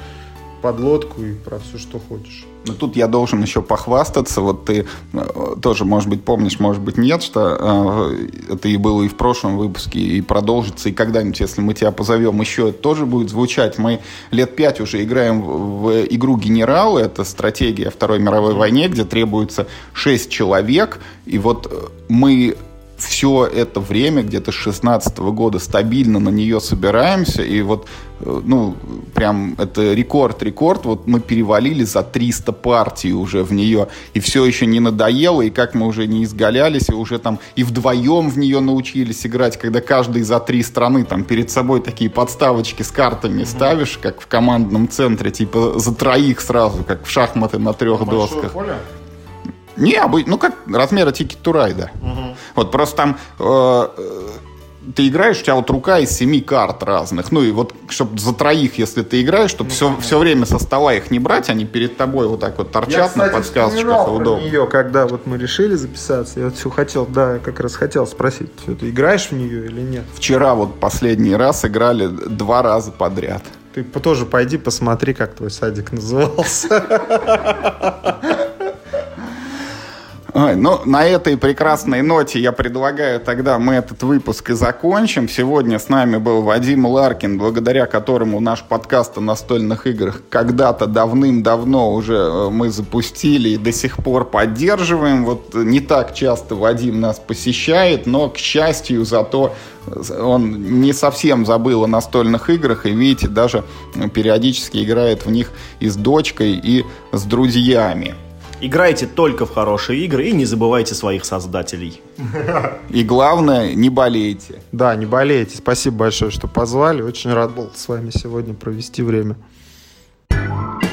подлодку, и про все, что хочешь. Но тут я должен еще похвастаться. Вот ты э, тоже, может быть, помнишь, может быть, нет, что э, это и было и в прошлом выпуске, и продолжится, и когда-нибудь, если мы тебя позовем, еще это тоже будет звучать. Мы лет пять уже играем в, в игру «Генералы». Это стратегия Второй мировой войне, где требуется шесть человек. И вот э, мы все это время, где-то с 16 года, стабильно на нее собираемся. И вот, э, ну, прям это рекорд-рекорд. Вот мы перевалили за 300 партий уже в нее. И все еще не надоело. И как мы уже не изгалялись, и уже там и вдвоем в нее научились играть, когда каждый за три страны там перед собой такие подставочки с картами mm-hmm. ставишь, как в командном центре, типа за троих сразу, как в шахматы на трех Большое досках. Поле? Не, ну как размера Ticket to Ride. Угу. Вот просто там э, ты играешь, у тебя вот рука из семи карт разных. Ну и вот, чтобы за троих, если ты играешь, чтобы ну, все, все время со стола их не брать, они перед тобой вот так вот торчат я, кстати, на подсказочках. Это удобно. нее, когда вот мы решили записаться, я вот все хотел, да, как раз хотел спросить, ты играешь в нее или нет? Вчера вот последний раз играли два раза подряд. Ты тоже пойди посмотри, как твой садик назывался. Ой, ну, на этой прекрасной ноте я предлагаю тогда мы этот выпуск и закончим. Сегодня с нами был Вадим Ларкин, благодаря которому наш подкаст о настольных играх когда-то давным-давно уже э, мы запустили и до сих пор поддерживаем. Вот не так часто Вадим нас посещает, но, к счастью, зато он не совсем забыл о настольных играх, и, видите, даже периодически играет в них и с дочкой, и с друзьями. Играйте только в хорошие игры и не забывайте своих создателей. И главное, не болейте. Да, не болейте. Спасибо большое, что позвали. Очень рад был с вами сегодня провести время. thank you